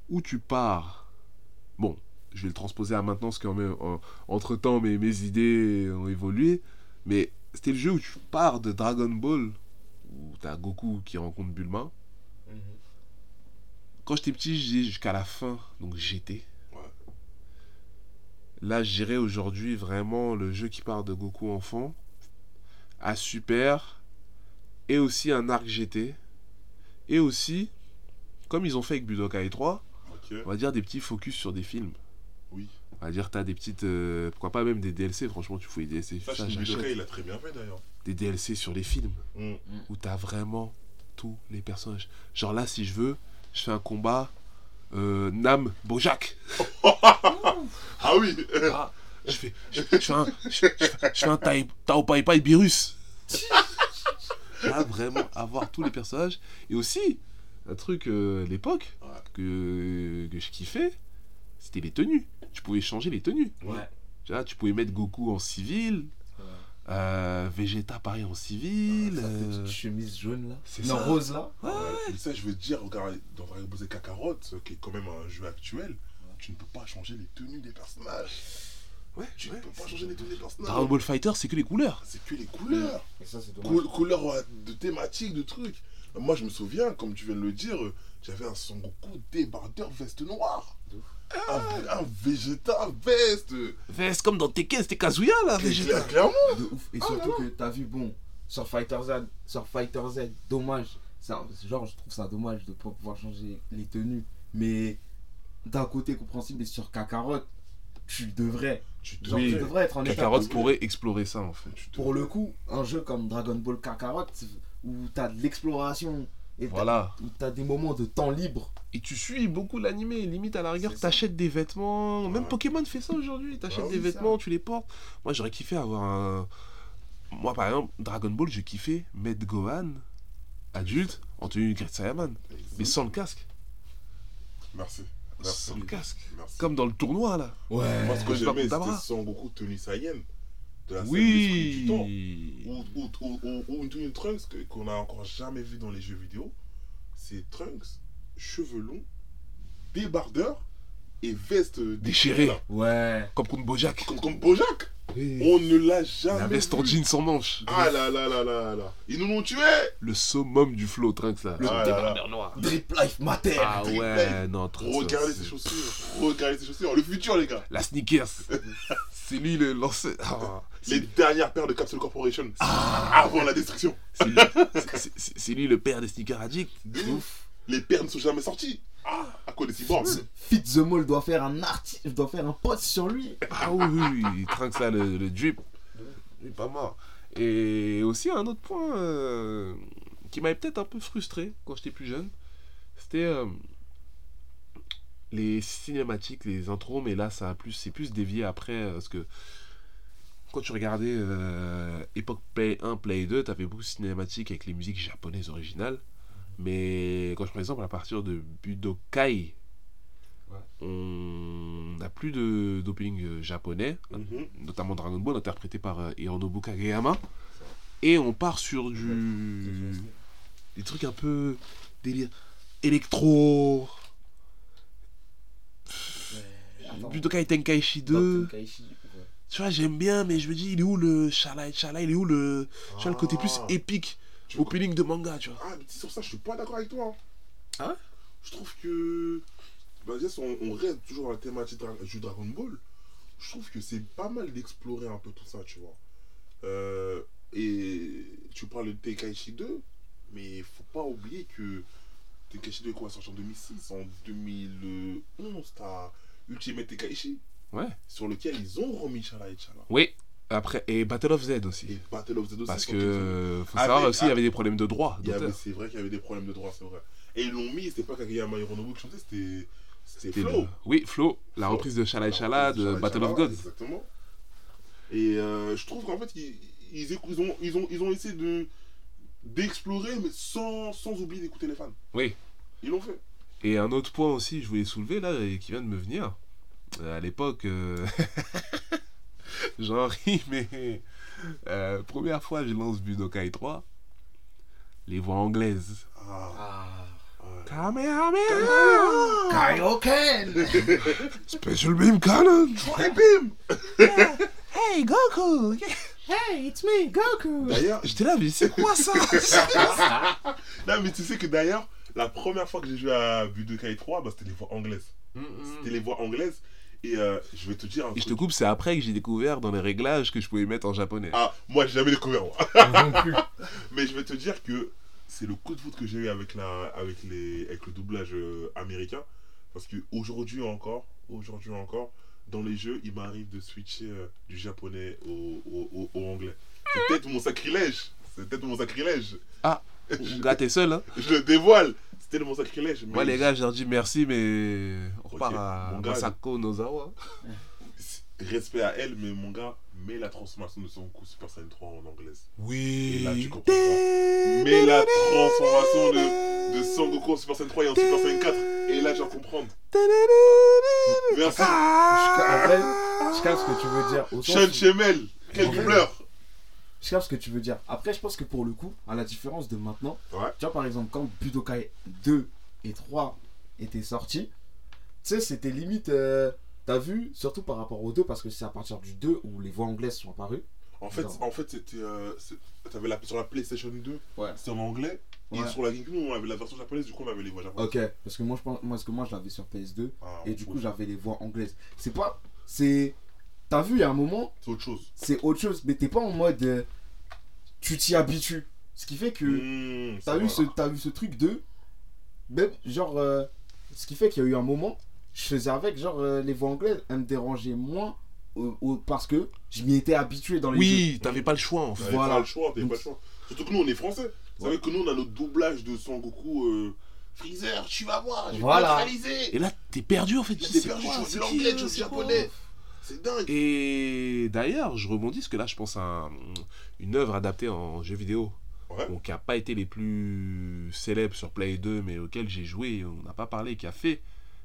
où tu pars. Bon, je vais le transposer à maintenant, parce qu'entre temps, mes, mes idées ont évolué, mais c'était le jeu où tu pars de Dragon Ball, où t'as Goku qui rencontre Bulma. Quand j'étais petit, j'ai jusqu'à la fin, donc GT. Là, j'irais aujourd'hui vraiment le jeu qui part de Goku enfant à Super et aussi un arc GT et aussi, comme ils ont fait avec Budokai 3, Ok. on va dire des petits focus sur des films. Oui. On va dire t'as des petites, euh, pourquoi pas même des DLC. Franchement, tu fous des DLC. Ça, Ça, Shin j'achète. Budokai, il a très bien fait d'ailleurs. Des DLC sur les films Hmm. où t'as vraiment tous les personnages. Genre là, si je veux, je fais un combat. Euh, Nam Bojack. Ah oui Ah, je fais, je, je fais un, je, je fais- un Tao Pai Pai Virus. Là, vraiment, avoir tous les personnages. Et aussi, un truc, euh, à l'époque, Ouais. que, que je kiffais, c'était les tenues. Tu pouvais changer les tenues. Ouais. Tu vois, tu pouvais mettre Goku en civil, euh, Vegeta pareil en civil. Sa euh, petite chemise jaune là. c'est Non, ça. rose là. Ouais, mais ça, je veux dire, regarde, dans Dragon Ball Z Kakarot, qui est quand même un jeu actuel, tu ne peux pas changer les tenues des personnages. Ouais, Tu ouais. ne peux pas changer les tenues des personnages. Dragon Ball Fighter, c'est que les couleurs. C'est que les couleurs. Et ça, c'est dommage. Coul- couleurs ouais, de thématiques, de trucs. Moi, je me souviens, comme tu viens de le dire, euh, j'avais un Son Goku débardeur veste noire. Un, un Vegeta veste. Veste comme dans Tekken, c'était Kazuya là, Vegeta. Claire- Clairement. De ouf. Et Ah, surtout non, que t'as vu, bon, sur Fighter Z, sur Fighter Z, dommage. Ça, genre, je trouve ça dommage de pas pouvoir changer les tenues. Mais d'un côté compréhensible, et sur Kakarot, tu devrais. Tu te Genre, Oui. tu devrais être en état. Kakarot que pourrait explorer ça en fait. Pour le coup, un jeu comme Dragon Ball Kakarot, où t'as de l'exploration, et Voilà. où t'as des moments de temps libre. Et tu suis beaucoup l'animé, limite à la rigueur, t'achètes des vêtements. Même. Pokémon fait ça aujourd'hui, t'achètes Ah des vêtements, tu les portes. Moi j'aurais kiffé avoir un. Moi par exemple, Dragon Ball, je kiffais mettre Gohan, adulte, en tenue Great Saiyaman, mais sans le casque. Merci. Merci. Sans le casque. Merci. Comme dans le tournoi là. Ouais. Moi, ce que j'aimais, c'était. Son Goku tenue Saiyan. De la du temps. Oui. Ou, ou, ou, ou- ou une tenue Trunks qu'on a encore jamais vu dans les jeux vidéo. C'est Trunks, cheveux longs, débardeur et veste Déchirée. là. Ouais. Comme contre Bojack. Comme, comme Bojack. Oui. On ne l'a jamais La veste en jean sans manche. Ah là là là là là. Ils nous l'ont tué. Le summum du flow, Trunks là. Le Ah, débardeur noir. Drip Life Matter. Ah Drip ouais, non, Trunks. Regardez ses chaussures. Regardez ses chaussures. Le futur, les gars. La sneakers. c'est lui le lanceur. Ah, Les dernières paires de Capsule Corporation. Avant la destruction. c'est lui, lui le père des sneakers addicts. De ouf. Les paires ne sont jamais sorties. Ah, à cause des cyborgs. Fit the Mall doit faire un article, doit faire un post sur lui. Ah oui, oui, oui, Trunks là, le, le drip. Il est pas mort. Et aussi un autre point euh, qui m'avait peut-être un peu frustré quand j'étais plus jeune, c'était euh, les cinématiques, les intros, mais là ça a plus, c'est plus dévié après euh, parce que quand tu regardais euh, époque Play 1, Play 2, t'avais beaucoup de cinématiques avec les musiques japonaises originales. Mais quand je prends exemple à partir de Budokai, Ouais. on n'a plus de d'opening euh, japonais, Mhm. notamment Dragon Ball interprété par euh, Hironobu Kageyama. Et on part sur du. des trucs un peu. délire. électro. Budokai Tenkaichi 2. Dr. Kaishi, ouais. Tu vois, j'aime bien, mais je me dis, il est où le Shala et Shala Il est où le. Tu vois, le côté plus Ah. épique, Tu vois, opening de manga, tu vois. Ah, mais sur ça, je suis pas d'accord avec toi. hein. Ah Je trouve que. Bah, si on, on reste toujours dans la thématique du Dragon Ball. Je trouve que c'est pas mal d'explorer un peu tout ça, tu vois. Euh, et tu parles de Tenkaichi 2, mais faut pas oublier que Tenkaichi 2 est quoi sorti en 2006 En 2011, t'as Ultimate Tenkaichi, Ouais. sur lequel ils ont remis Chala et Chala. Oui. Après, et Battle of Z aussi. Et Battle of the aussi. Parce que. Faut Ah, savoir aussi, il y avait des problèmes de droit. C'est vrai qu'il y avait des problèmes de droit, c'est vrai. Et ils l'ont mis, c'était pas Kageyama Hironobu qui chantait, c'était Flo. le- Oui, Flo, la Flo. reprise de Shala et La Shala de Battle of Gods. Exactement. Et euh, je trouve qu'en fait, ils, ils, écou- ils ont, ils, ont, ils ont essayé de d'explorer, mais sans, sans oublier d'écouter les fans. Oui. Ils l'ont fait. Et un autre point aussi, je voulais soulever là, et qui vient de me venir. Euh, À l'époque, euh, j'en ris, mais euh, première fois je lance Budokai 3, les voix anglaises. Ah, Ah. Kamehameha! Kaioken! Special Beam Cannon! Et bim Hey Goku! Hey, it's me, Goku! D'ailleurs, J'étais là, mais c'est quoi ça? Non, mais tu sais que d'ailleurs, la première fois que j'ai joué à Budokai 3, bah, c'était les voix anglaises. C'était les voix anglaises. Et euh, je vais te dire un Et je te coupe, c'est après que j'ai découvert dans les réglages que je pouvais mettre en japonais. Ah, moi, j'ai jamais découvert, moi. non plus. Mais je vais te dire que c'est le coup de foot que j'ai eu avec, la, avec, les, avec le doublage euh, américain. Parce que aujourd'hui encore, aujourd'hui encore, dans les jeux, il m'arrive de switcher euh, du japonais au, au, au- au anglais. C'est peut-être mon sacrilège. C'est peut-être mon sacrilège. Mon gars, t'es seul, hein. Je le dévoile. Mon sacrilège. Moi, les gars, je leur dis merci, mais on repart à mon gars, Masako Nozawa. Respect à elle, mais mon gars, mets la transformation de son coup Super Saiyan 3 en anglaise. Oui. Et là, tu comprends Mets la transformation de, de Son Goku en Super Saiyan 3 et en Super Saiyan 4. Et là, tu vas comprendre. Merci. Je ce que tu veux dire. Sean Chemel. Quel En vrai, doubleur. Je capte ce que tu veux dire. Après, je pense que pour le coup, à la différence de maintenant, Ouais. tu vois, par exemple, quand Budokai 2 et 3 étaient sortis, tu sais, c'était limite. euh, T'as vu, surtout par rapport aux deux, parce que c'est à partir du 2 où les voix anglaises sont apparues. En fait, en fait c'était. Euh, T'avais la, sur la PlayStation 2, Ouais. c'était en anglais. Ouais. Et sur la GameCube, on avait la version japonaise, du coup, on avait les voix japonaises. Ok, parce que moi, je pense, moi, parce que moi, je l'avais sur PS2 Ah, et du coup, j'avais les voix anglaises. C'est pas. C'est. T'as vu, il y a un moment, C'est autre chose. c'est autre chose, mais t'es pas en mode. euh, tu t'y habitues. Ce qui fait que. Mmh, T'as vu, ce, t'as vu ce truc de. Même, genre. euh, ce qui fait qu'il y a eu un moment, je faisais avec, genre, euh, les voix anglaises, elles me dérangeaient moins parce que je m'y étais habitué dans les jeux. Oui, t'avais pas le choix, en fait. T'avais Voilà. pas le choix, t'avais Donc- pas le choix. Surtout que nous, on est français. Vous savez que nous, on a notre doublage de Son Goku. Euh... Freezer, tu vas voir, je vais Voilà. neutraliser. Et là, t'es perdu, en fait. T'es perdu, de qui, l'anglais, du c'est japonais. C'est dingue. Et d'ailleurs, je rebondis parce que là, je pense à un- une œuvre adaptée en jeu vidéo. Ouais. Bon, qui n'a pas été les plus célèbres sur Play 2, mais auquel j'ai joué on n'a pas parlé, qui a fait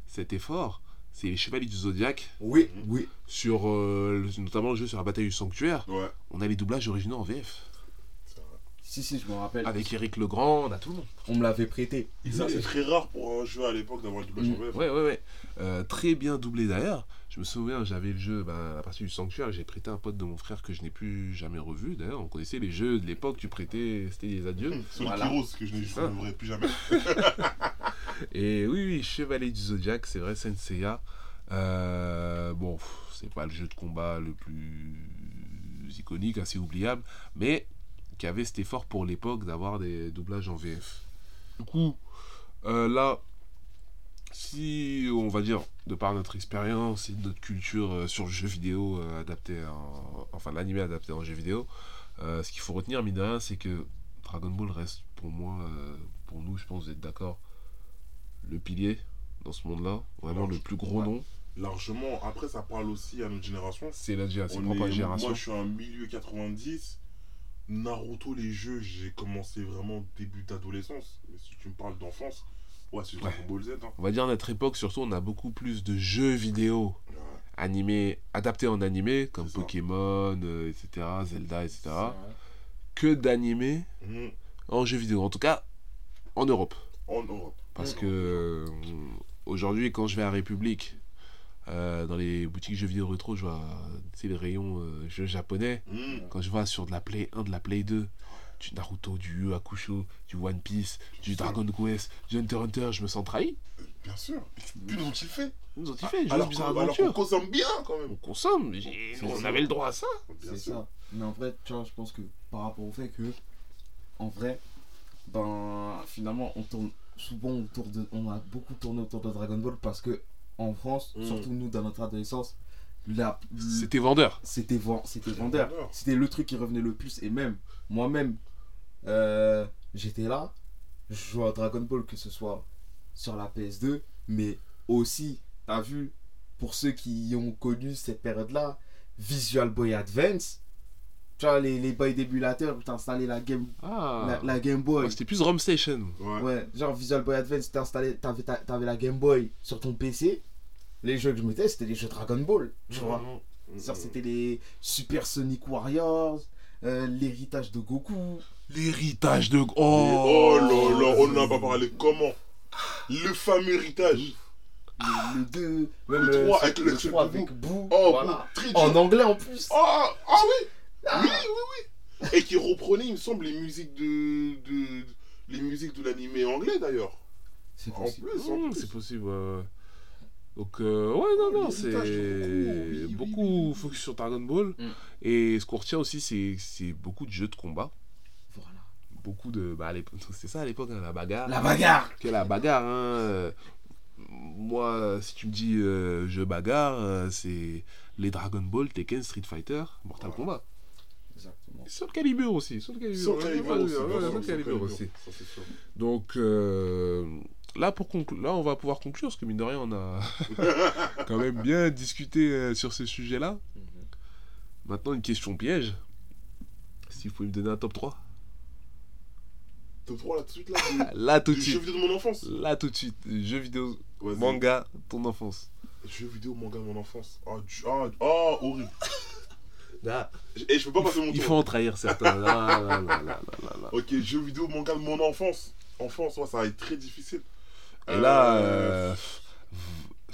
cet effort. C'est les Chevaliers du Zodiac, Oui, oui. sur, euh, le- notamment le jeu sur la bataille du sanctuaire. Ouais. On a les doublages originaux en VF. Si, si, je me rappelle. Avec Eric Legrand, on a tout le monde. On me l'avait prêté. Et ça, c'est très rare pour un jeu à l'époque d'avoir le doublage en. VF. Ouais, ouais, ouais. Euh, très bien doublé d'ailleurs. Je me souviens, j'avais le jeu ben, à partir du sanctuaire. J'ai prêté un pote de mon frère que je n'ai plus jamais revu. D'ailleurs, on connaissait les jeux de l'époque. Tu prêtais, c'était des adieux. Sonic Voilà. Heroes, que je ne plus jamais. Et oui, oui, Chevalier du Zodiac, c'est vrai, Senseiya. Euh, bon, c'est pas le jeu de combat le plus iconique, assez oubliable, mais qui avait cet effort pour l'époque d'avoir des doublages en VF. Du coup, euh, là, si on va dire, de par notre expérience et notre culture euh, sur le jeu vidéo euh, adapté en. Enfin, l'animé adapté en jeu vidéo, euh, ce qu'il faut retenir, mine de rien, c'est que Dragon Ball reste pour moi, pour nous, je pense, vous êtes d'accord, le pilier dans ce monde-là, vraiment Alors, le plus gros ouais. nom. Largement. Après, ça parle aussi à notre génération. C'est la propre génération. Moi, je suis en milieu 90. Naruto, les jeux, j'ai commencé vraiment début d'adolescence. Mais si tu me parles d'enfance, ouais, c'est Dragon Ball Z. hein. On va dire à notre époque, surtout, on a beaucoup plus de jeux vidéo animés, adaptés en animé, comme. Pokémon, euh, etc., Zelda, etc., que d'animés Mm. en jeux vidéo. En tout cas, en Europe. En Europe. Parce En que euh, aujourd'hui, quand je vais à République, euh, dans les boutiques jeux vidéo rétro, je vois tu sais, les rayons euh, jeux japonais. Mm. Quand je vois sur de la Play 1, de la Play 2, du Naruto, du Yu Hakusho, du One Piece, du Dragon Quest, du Hunter x Hunter, je me sens trahi. Bien sûr. Que nous ont-ils fait Ils nous ont dit fait, Alors qu'on consomme bien quand même. On consomme, on avait le droit à ça. C'est ça. Mais en vrai, tu vois, je pense que par rapport au fait que, en vrai, ben, finalement, on tourne souvent autour de. On a beaucoup tourné autour de Dragon Ball parce que, en France, Mm. surtout nous, dans notre adolescence, la, C'était vendeur. c'était ven- c'était C'était vendeur. vendeur. C'était le truc qui revenait le plus. Et même, moi-même, euh, j'étais là, je jouais à Dragon Ball, que ce soit sur la PS2, mais aussi, t'as vu, pour ceux qui ont connu cette période-là, Visual Boy Advance, tu vois, les, les boys d'émulateurs, où t'installais la Game, Ah, la, la Game Boy. Ouais, c'était plus ROM Station. Ouais. Ouais, genre Visual Boy Advance, t'installais, t'avais, ta- t'avais la Game Boy sur ton PC. Les jeux que je mettais, c'était les jeux Dragon Ball, tu vois. Mm. Genre, c'était les Super Sonic Warriors, euh, l'héritage de Goku. L'héritage de. Oh, Oh, là là, on n'en a pas parlé. Comment? Le fameux héritage. Le, le 2, même Le euh, trois ce- avec le- avec 3 Boo. Oh, voilà. En anglais en plus. Oh, ah oui Oui, oui, oui. Et qui reprenait, il me semble, les musiques de, de les musiques de l'animé anglais d'ailleurs. C'est possible. Mmh, c'est possible. Donc, euh, ouais, non, non, l'héritage de Goku, c'est oui, oui, beaucoup oui, oui. focus sur Dragon Ball. Mm. Et ce qu'on retient aussi, c'est c'est beaucoup de jeux de combat. Beaucoup de. Bah, c'est ça à l'époque, hein, la bagarre. La bagarre. Que la bagarre, hein. euh, Moi, si tu me dis euh, jeu bagarre, euh, c'est les Dragon Ball, Tekken, Street Fighter, Mortal. Kombat. Exactement. Soul Calibur aussi. Soul Calibur, aussi, Soul Calibur aussi. Donc euh, là, pour là, on va pouvoir conclure, parce que mine de rien, on a quand même bien discuté euh, sur ces sujets-là. Mhm. Maintenant, une question piège. Si vous pouvez me donner un top 3 Top 3 là tout de suite là. Là, tout de jeu suite. vidéo de mon enfance. Là, tout de suite. Jeux vidéo, manga, ton enfance. Jeux vidéo, manga de mon enfance. Ah, du- ah, ah, horrible. Et je peux pas passer mon Il tour. faut en trahir certains. Là, là, là, là, là, là, là. Ok, jeux vidéo, manga de mon enfance. Enfance, ouais, ça va être très difficile. Et là, Euh, euh,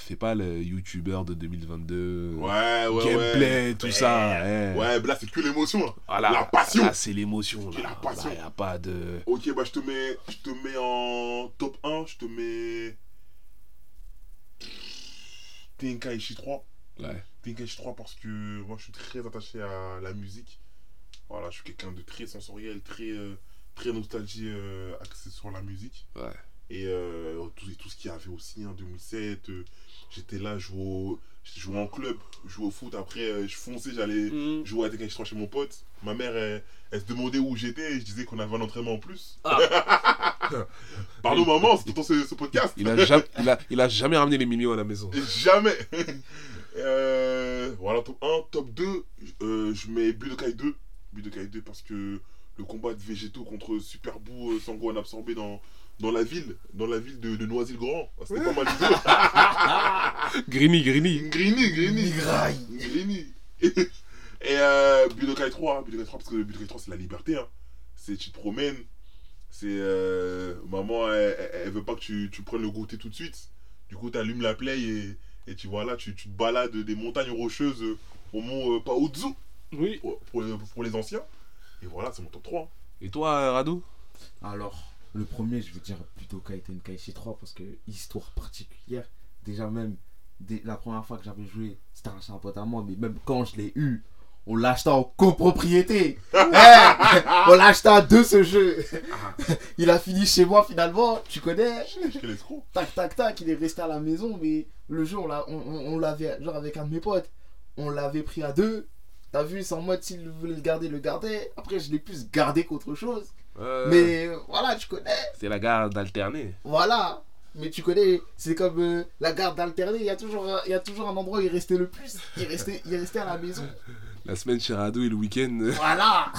fais pas le youtubeur de 2022. Ouais, ouais, Gameplay, ouais. tout Ouais. ça. Ouais, mais là, c'est que l'émotion. là. Voilà. la passion. Là, c'est l'émotion. Là. la passion. Là, y a pas de. Ok, bah, je te mets, je te mets en top 1. Je te mets. Tenkaichi 3. Ouais. Tenkaichi 3 parce que moi, je suis très attaché à la musique. Voilà, je suis quelqu'un de très sensoriel, très, euh, très nostalgie euh, axé sur la musique. Ouais. Et euh, tout, et tout ce qu'il y avait aussi en 2007. euh, J'étais là, je jouais, au- je jouais en club, je jouais au foot. Après, euh, je fonçais, j'allais Mm. jouer à 3 chez mon pote. Ma mère, elle, elle se demandait où j'étais et je disais qu'on avait un entraînement en plus. Pardon, maman, c'est pourtant ce, ce podcast. Il a, jamais, il, a, il a jamais ramené les millions à la maison. Jamais. Euh, voilà, top 1. Top 2, euh, je mets Budokai 2. Budokai 2 parce que le combat de végétaux contre Super Boo euh, Sangohan absorbé dans, dans la ville, dans la ville de, de Noisy-le-Grand. Ah, C'était pas mal du tout. Greeny. Griny, Griny. Migraille. Griny. Et euh, Budokai 3, hein, Budokai 3 parce que Budokai 3 c'est la liberté. Hein. C'est tu te promènes, c'est euh, maman elle, elle- elle veut pas que tu, tu prennes le goûter tout de suite. Du coup tu allumes la play et, et tu vois là tu, tu te balades des montagnes rocheuses euh, au mont euh, Paozu Oui. pour, pour, les- pour les anciens. Et voilà, c'est mon top 3. Et toi, Rado Alors, le premier, je veux dire Budokai Tenkaichi 3 parce que histoire particulière. Déjà même, dès la première fois que j'avais joué, c'était un pote à moi, mais même quand je l'ai eu, on l'a acheté en copropriété. Eh, on l'a acheté à deux ce jeu. Il a fini chez moi finalement, tu connais Quel escroc. Tac tac tac, il est resté à la maison, mais le jeu on l'a- on, on- on l'avait, genre avec un de mes potes, on l'avait pris à deux. T'as vu, c'est en mode s'il voulait le garder, le gardait. Après, je l'ai plus gardé qu'autre chose. Euh, Mais voilà, tu connais. C'est la garde alternée. Voilà. Mais tu connais, c'est comme euh, la garde alternée. Il y, a toujours il y a toujours un endroit où il restait le plus. Il restait, il restait à la maison. La semaine chez Rado et le week-end. Voilà.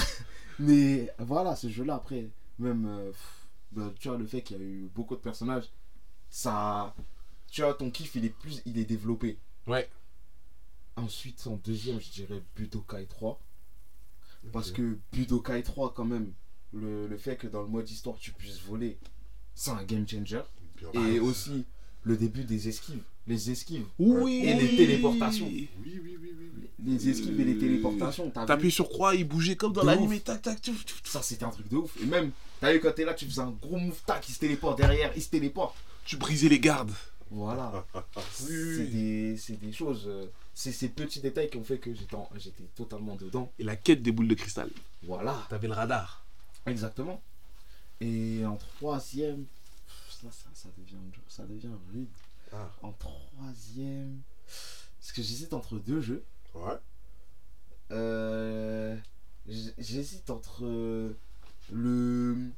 Mais voilà, ce jeu-là, après, même, euh, bah, tu vois, le fait qu'il y a eu beaucoup de personnages, ça. Tu vois, ton kiff, il est plus. Il est développé. Ouais. Ensuite, en deuxième, je dirais Budokai 3. Parce que Budokai 3, quand même, le, le fait que dans le mode histoire, tu puisses voler, c'est un game changer. Et aussi, le début des esquives. Les esquives. Oui. Et les téléportations. Oui, oui, oui, oui. oui. Les esquives et les téléportations. T'appuies sur croix, il bougeait comme dans l'anime. Tac, tac, tchouf, tchouf, tchouf. Ça, c'était un truc de ouf. Et même, t'as vu quand t'es là, tu faisais un gros move tac, il se téléporte derrière, il se téléporte. Tu brisais les gardes. Voilà. C'est des, c'est des choses. euh, C'est ces petits détails qui ont fait que j'étais en- j'étais totalement dedans. Et la quête des boules de cristal. Voilà. T'avais le radar. Exactement. Et en troisième, ça, ça, ça devient, ça devient rude. Ah. En troisième, parce que j'hésite entre deux jeux. Ouais. Euh, j'hésite entre euh, le,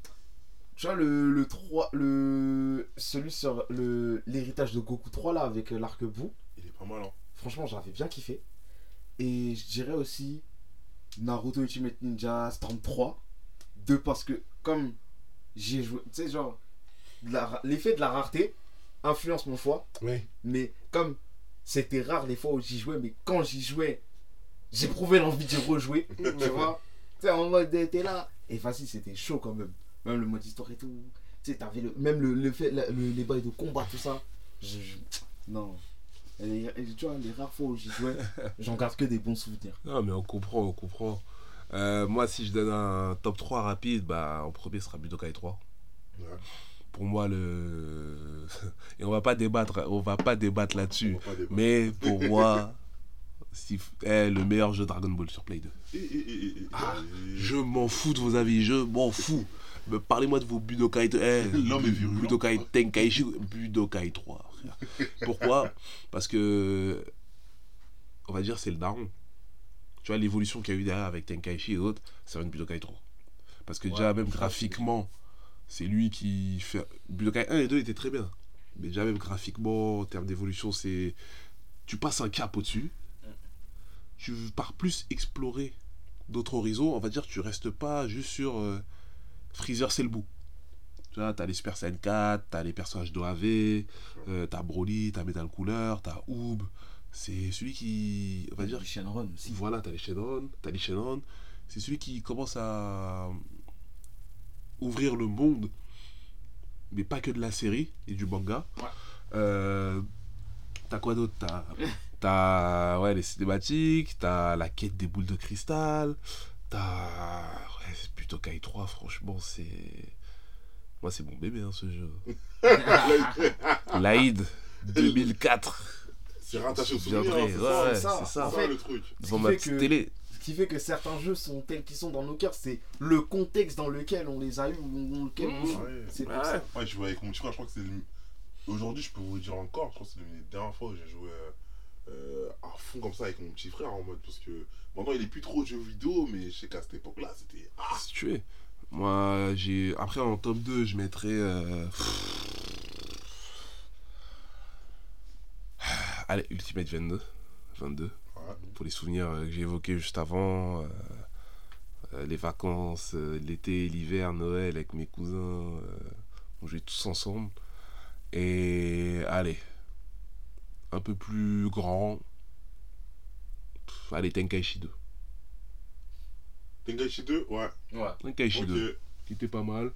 tu vois le le 3, le celui sur le l'héritage de Goku 3 là avec euh, l'arc-bout. Il est pas mal, hein. Franchement, j'avais bien kiffé. Et je dirais aussi Naruto Ultimate Ninja Storm 3. Deux, parce que comme j'ai joué, tu sais, genre, de l'effet de la rareté influence mon choix. Oui. Mais comme c'était rare les fois où j'y jouais, mais quand j'y jouais, j'éprouvais l'envie d'y rejouer. tu vois Tu sais, en mode, t'es là. Et facile, c'était chaud quand même. Même le mode histoire et tout. Tu sais, t'avais le, même le, le fait, la- le- les bails de combat, tout ça. Je, je- non. Et, et tu vois, les rares fois où j'y jouais, j'en garde que des bons souvenirs. Non, mais on comprend, on comprend. Euh, moi, si je donne un top 3 rapide, bah, en premier sera Budokai 3. Ouais. Pour moi, le. Et on va pas débattre, on va pas débattre là-dessus. Mais pour moi, si... eh, le meilleur jeu Dragon Ball sur Play 2. Et- et- et- et- Ah, Je m'en fous de vos avis, je m'en fous. Mais Parlez-moi de vos Budokai. eh, L'homme est virulent. Budokai Tenkaichi, Budokai 3. frère. Pourquoi? Parce que. On va dire, c'est le daron. Tu vois, l'évolution qu'il y a eu derrière avec Tenkaichi et autres, ça vient de Budokai 3. Parce que Ouais, déjà, même graphiquement, c'est lui qui fait. Budokai 1 et 2 étaient très bien. Mais déjà, même graphiquement, en termes d'évolution, c'est. Tu passes un cap au-dessus. Tu pars plus explorer d'autres horizons. On va dire, tu restes pas juste sur euh, Freezer, c'est le bout. Tu vois, t'as les Super Saiyan 4, t'as les personnages d'OAV, euh, t'as Broly, t'as Metal Cooler, t'as Oob. C'est celui qui. On va dire. Shenron aussi. Voilà, t'as les Shenron, t'as les Shenron. C'est celui qui commence à ouvrir le monde, mais pas que de la série et du manga. Ouais. Euh, t'as quoi d'autre? T'as t'as, ouais, les cinématiques, t'as la quête des boules de cristal, t'as ouais, c'est plutôt Kai 3, franchement, c'est. Moi, c'est mon bébé, hein, ce jeu. L'Aïd 2004. C'est rattaché au souvenir. hein, c'est ouais, ça, ça. En fait, le truc. Devant qui ma fait petite que- télé. Ce qui fait que certains jeux sont tels qu'ils sont dans nos cœurs, c'est le contexte dans lequel on les a eu ou dans lequel on joue. Ouais. C'est pour Ouais. ça. Ouais, je jouais avec mon petit frère, je crois que c'est le... Aujourd'hui, je peux vous le dire encore, je crois que c'est l'une des dernières fois où j'ai joué euh, euh, à fond comme ça avec mon petit frère en mode parce que maintenant il est plus trop jeux vidéo, mais je sais qu'à cette époque-là, c'était. Ah, Si tu es. Moi, j'ai. Après, en top 2, je mettrais. euh, Allez, Ultimate 22. 22. ouais. Pour les souvenirs euh, que j'ai évoqués juste avant. euh, euh, les vacances, euh, l'été, l'hiver, Noël avec mes cousins. euh, on jouait tous ensemble. Et allez. Un peu plus grand. Pff, Allez, Tenkaichi 2. Tenkaichi 2, ouais. Ouais. Tenkaichi Ok. 2. qui était pas mal.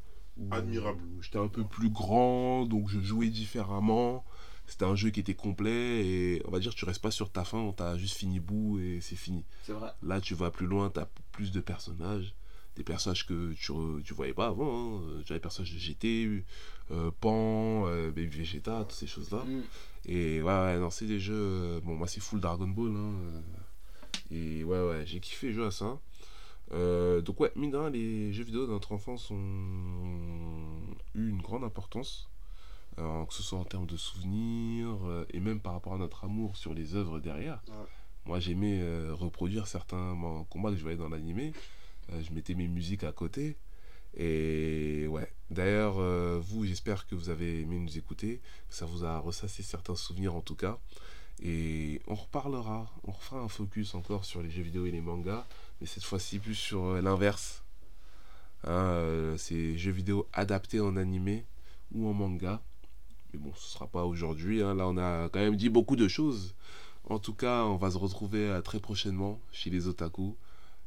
Admirable. J'étais un peu plus grand, donc je jouais différemment. C'était un jeu qui était complet et on va dire tu restes pas sur ta fin, t'as juste fini bout et c'est fini. C'est vrai. Là tu vas plus loin, t'as plus de personnages, des personnages que tu, tu voyais pas avant. Hein. Tu as les personnages de GT, euh, Pan, euh, Baby Vegeta, toutes ces choses-là. Mm. Et ouais, ouais, non, c'est des jeux. euh, Bon, moi, c'est full Dragon Ball. Hein, et ouais, ouais, j'ai kiffé jouer à ça. Euh, donc, ouais, mine de rien, les jeux vidéo de notre enfance ont eu une grande importance. Euh, que ce soit en termes de souvenirs euh, et même par rapport à notre amour sur les œuvres derrière. Ouais. Moi, j'aimais euh, reproduire certains combats que je voyais dans l'animé. Je mettais mes musiques à côté. Et ouais. D'ailleurs, euh, vous, j'espère que vous avez aimé nous écouter, que ça vous a ressassé certains souvenirs en tout cas. Et on reparlera, on refera un focus encore sur les jeux vidéo et les mangas, mais cette fois-ci plus sur euh, l'inverse. Hein, euh, ces jeux vidéo adaptés en animé ou en manga. Mais bon, ce sera pas aujourd'hui. hein. Là, on a quand même dit beaucoup de choses. En tout cas, on va se retrouver euh, très prochainement chez les otaku.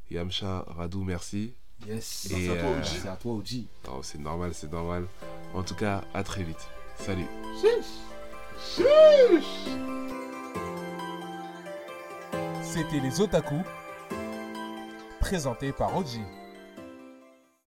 Yamcha, Radou, merci. Yes. Et, à toi, euh. C'est à toi, OG. Non, c'est normal, c'est normal. En tout cas, à très vite. Salut. C'était les Otaku, présentés par Oji.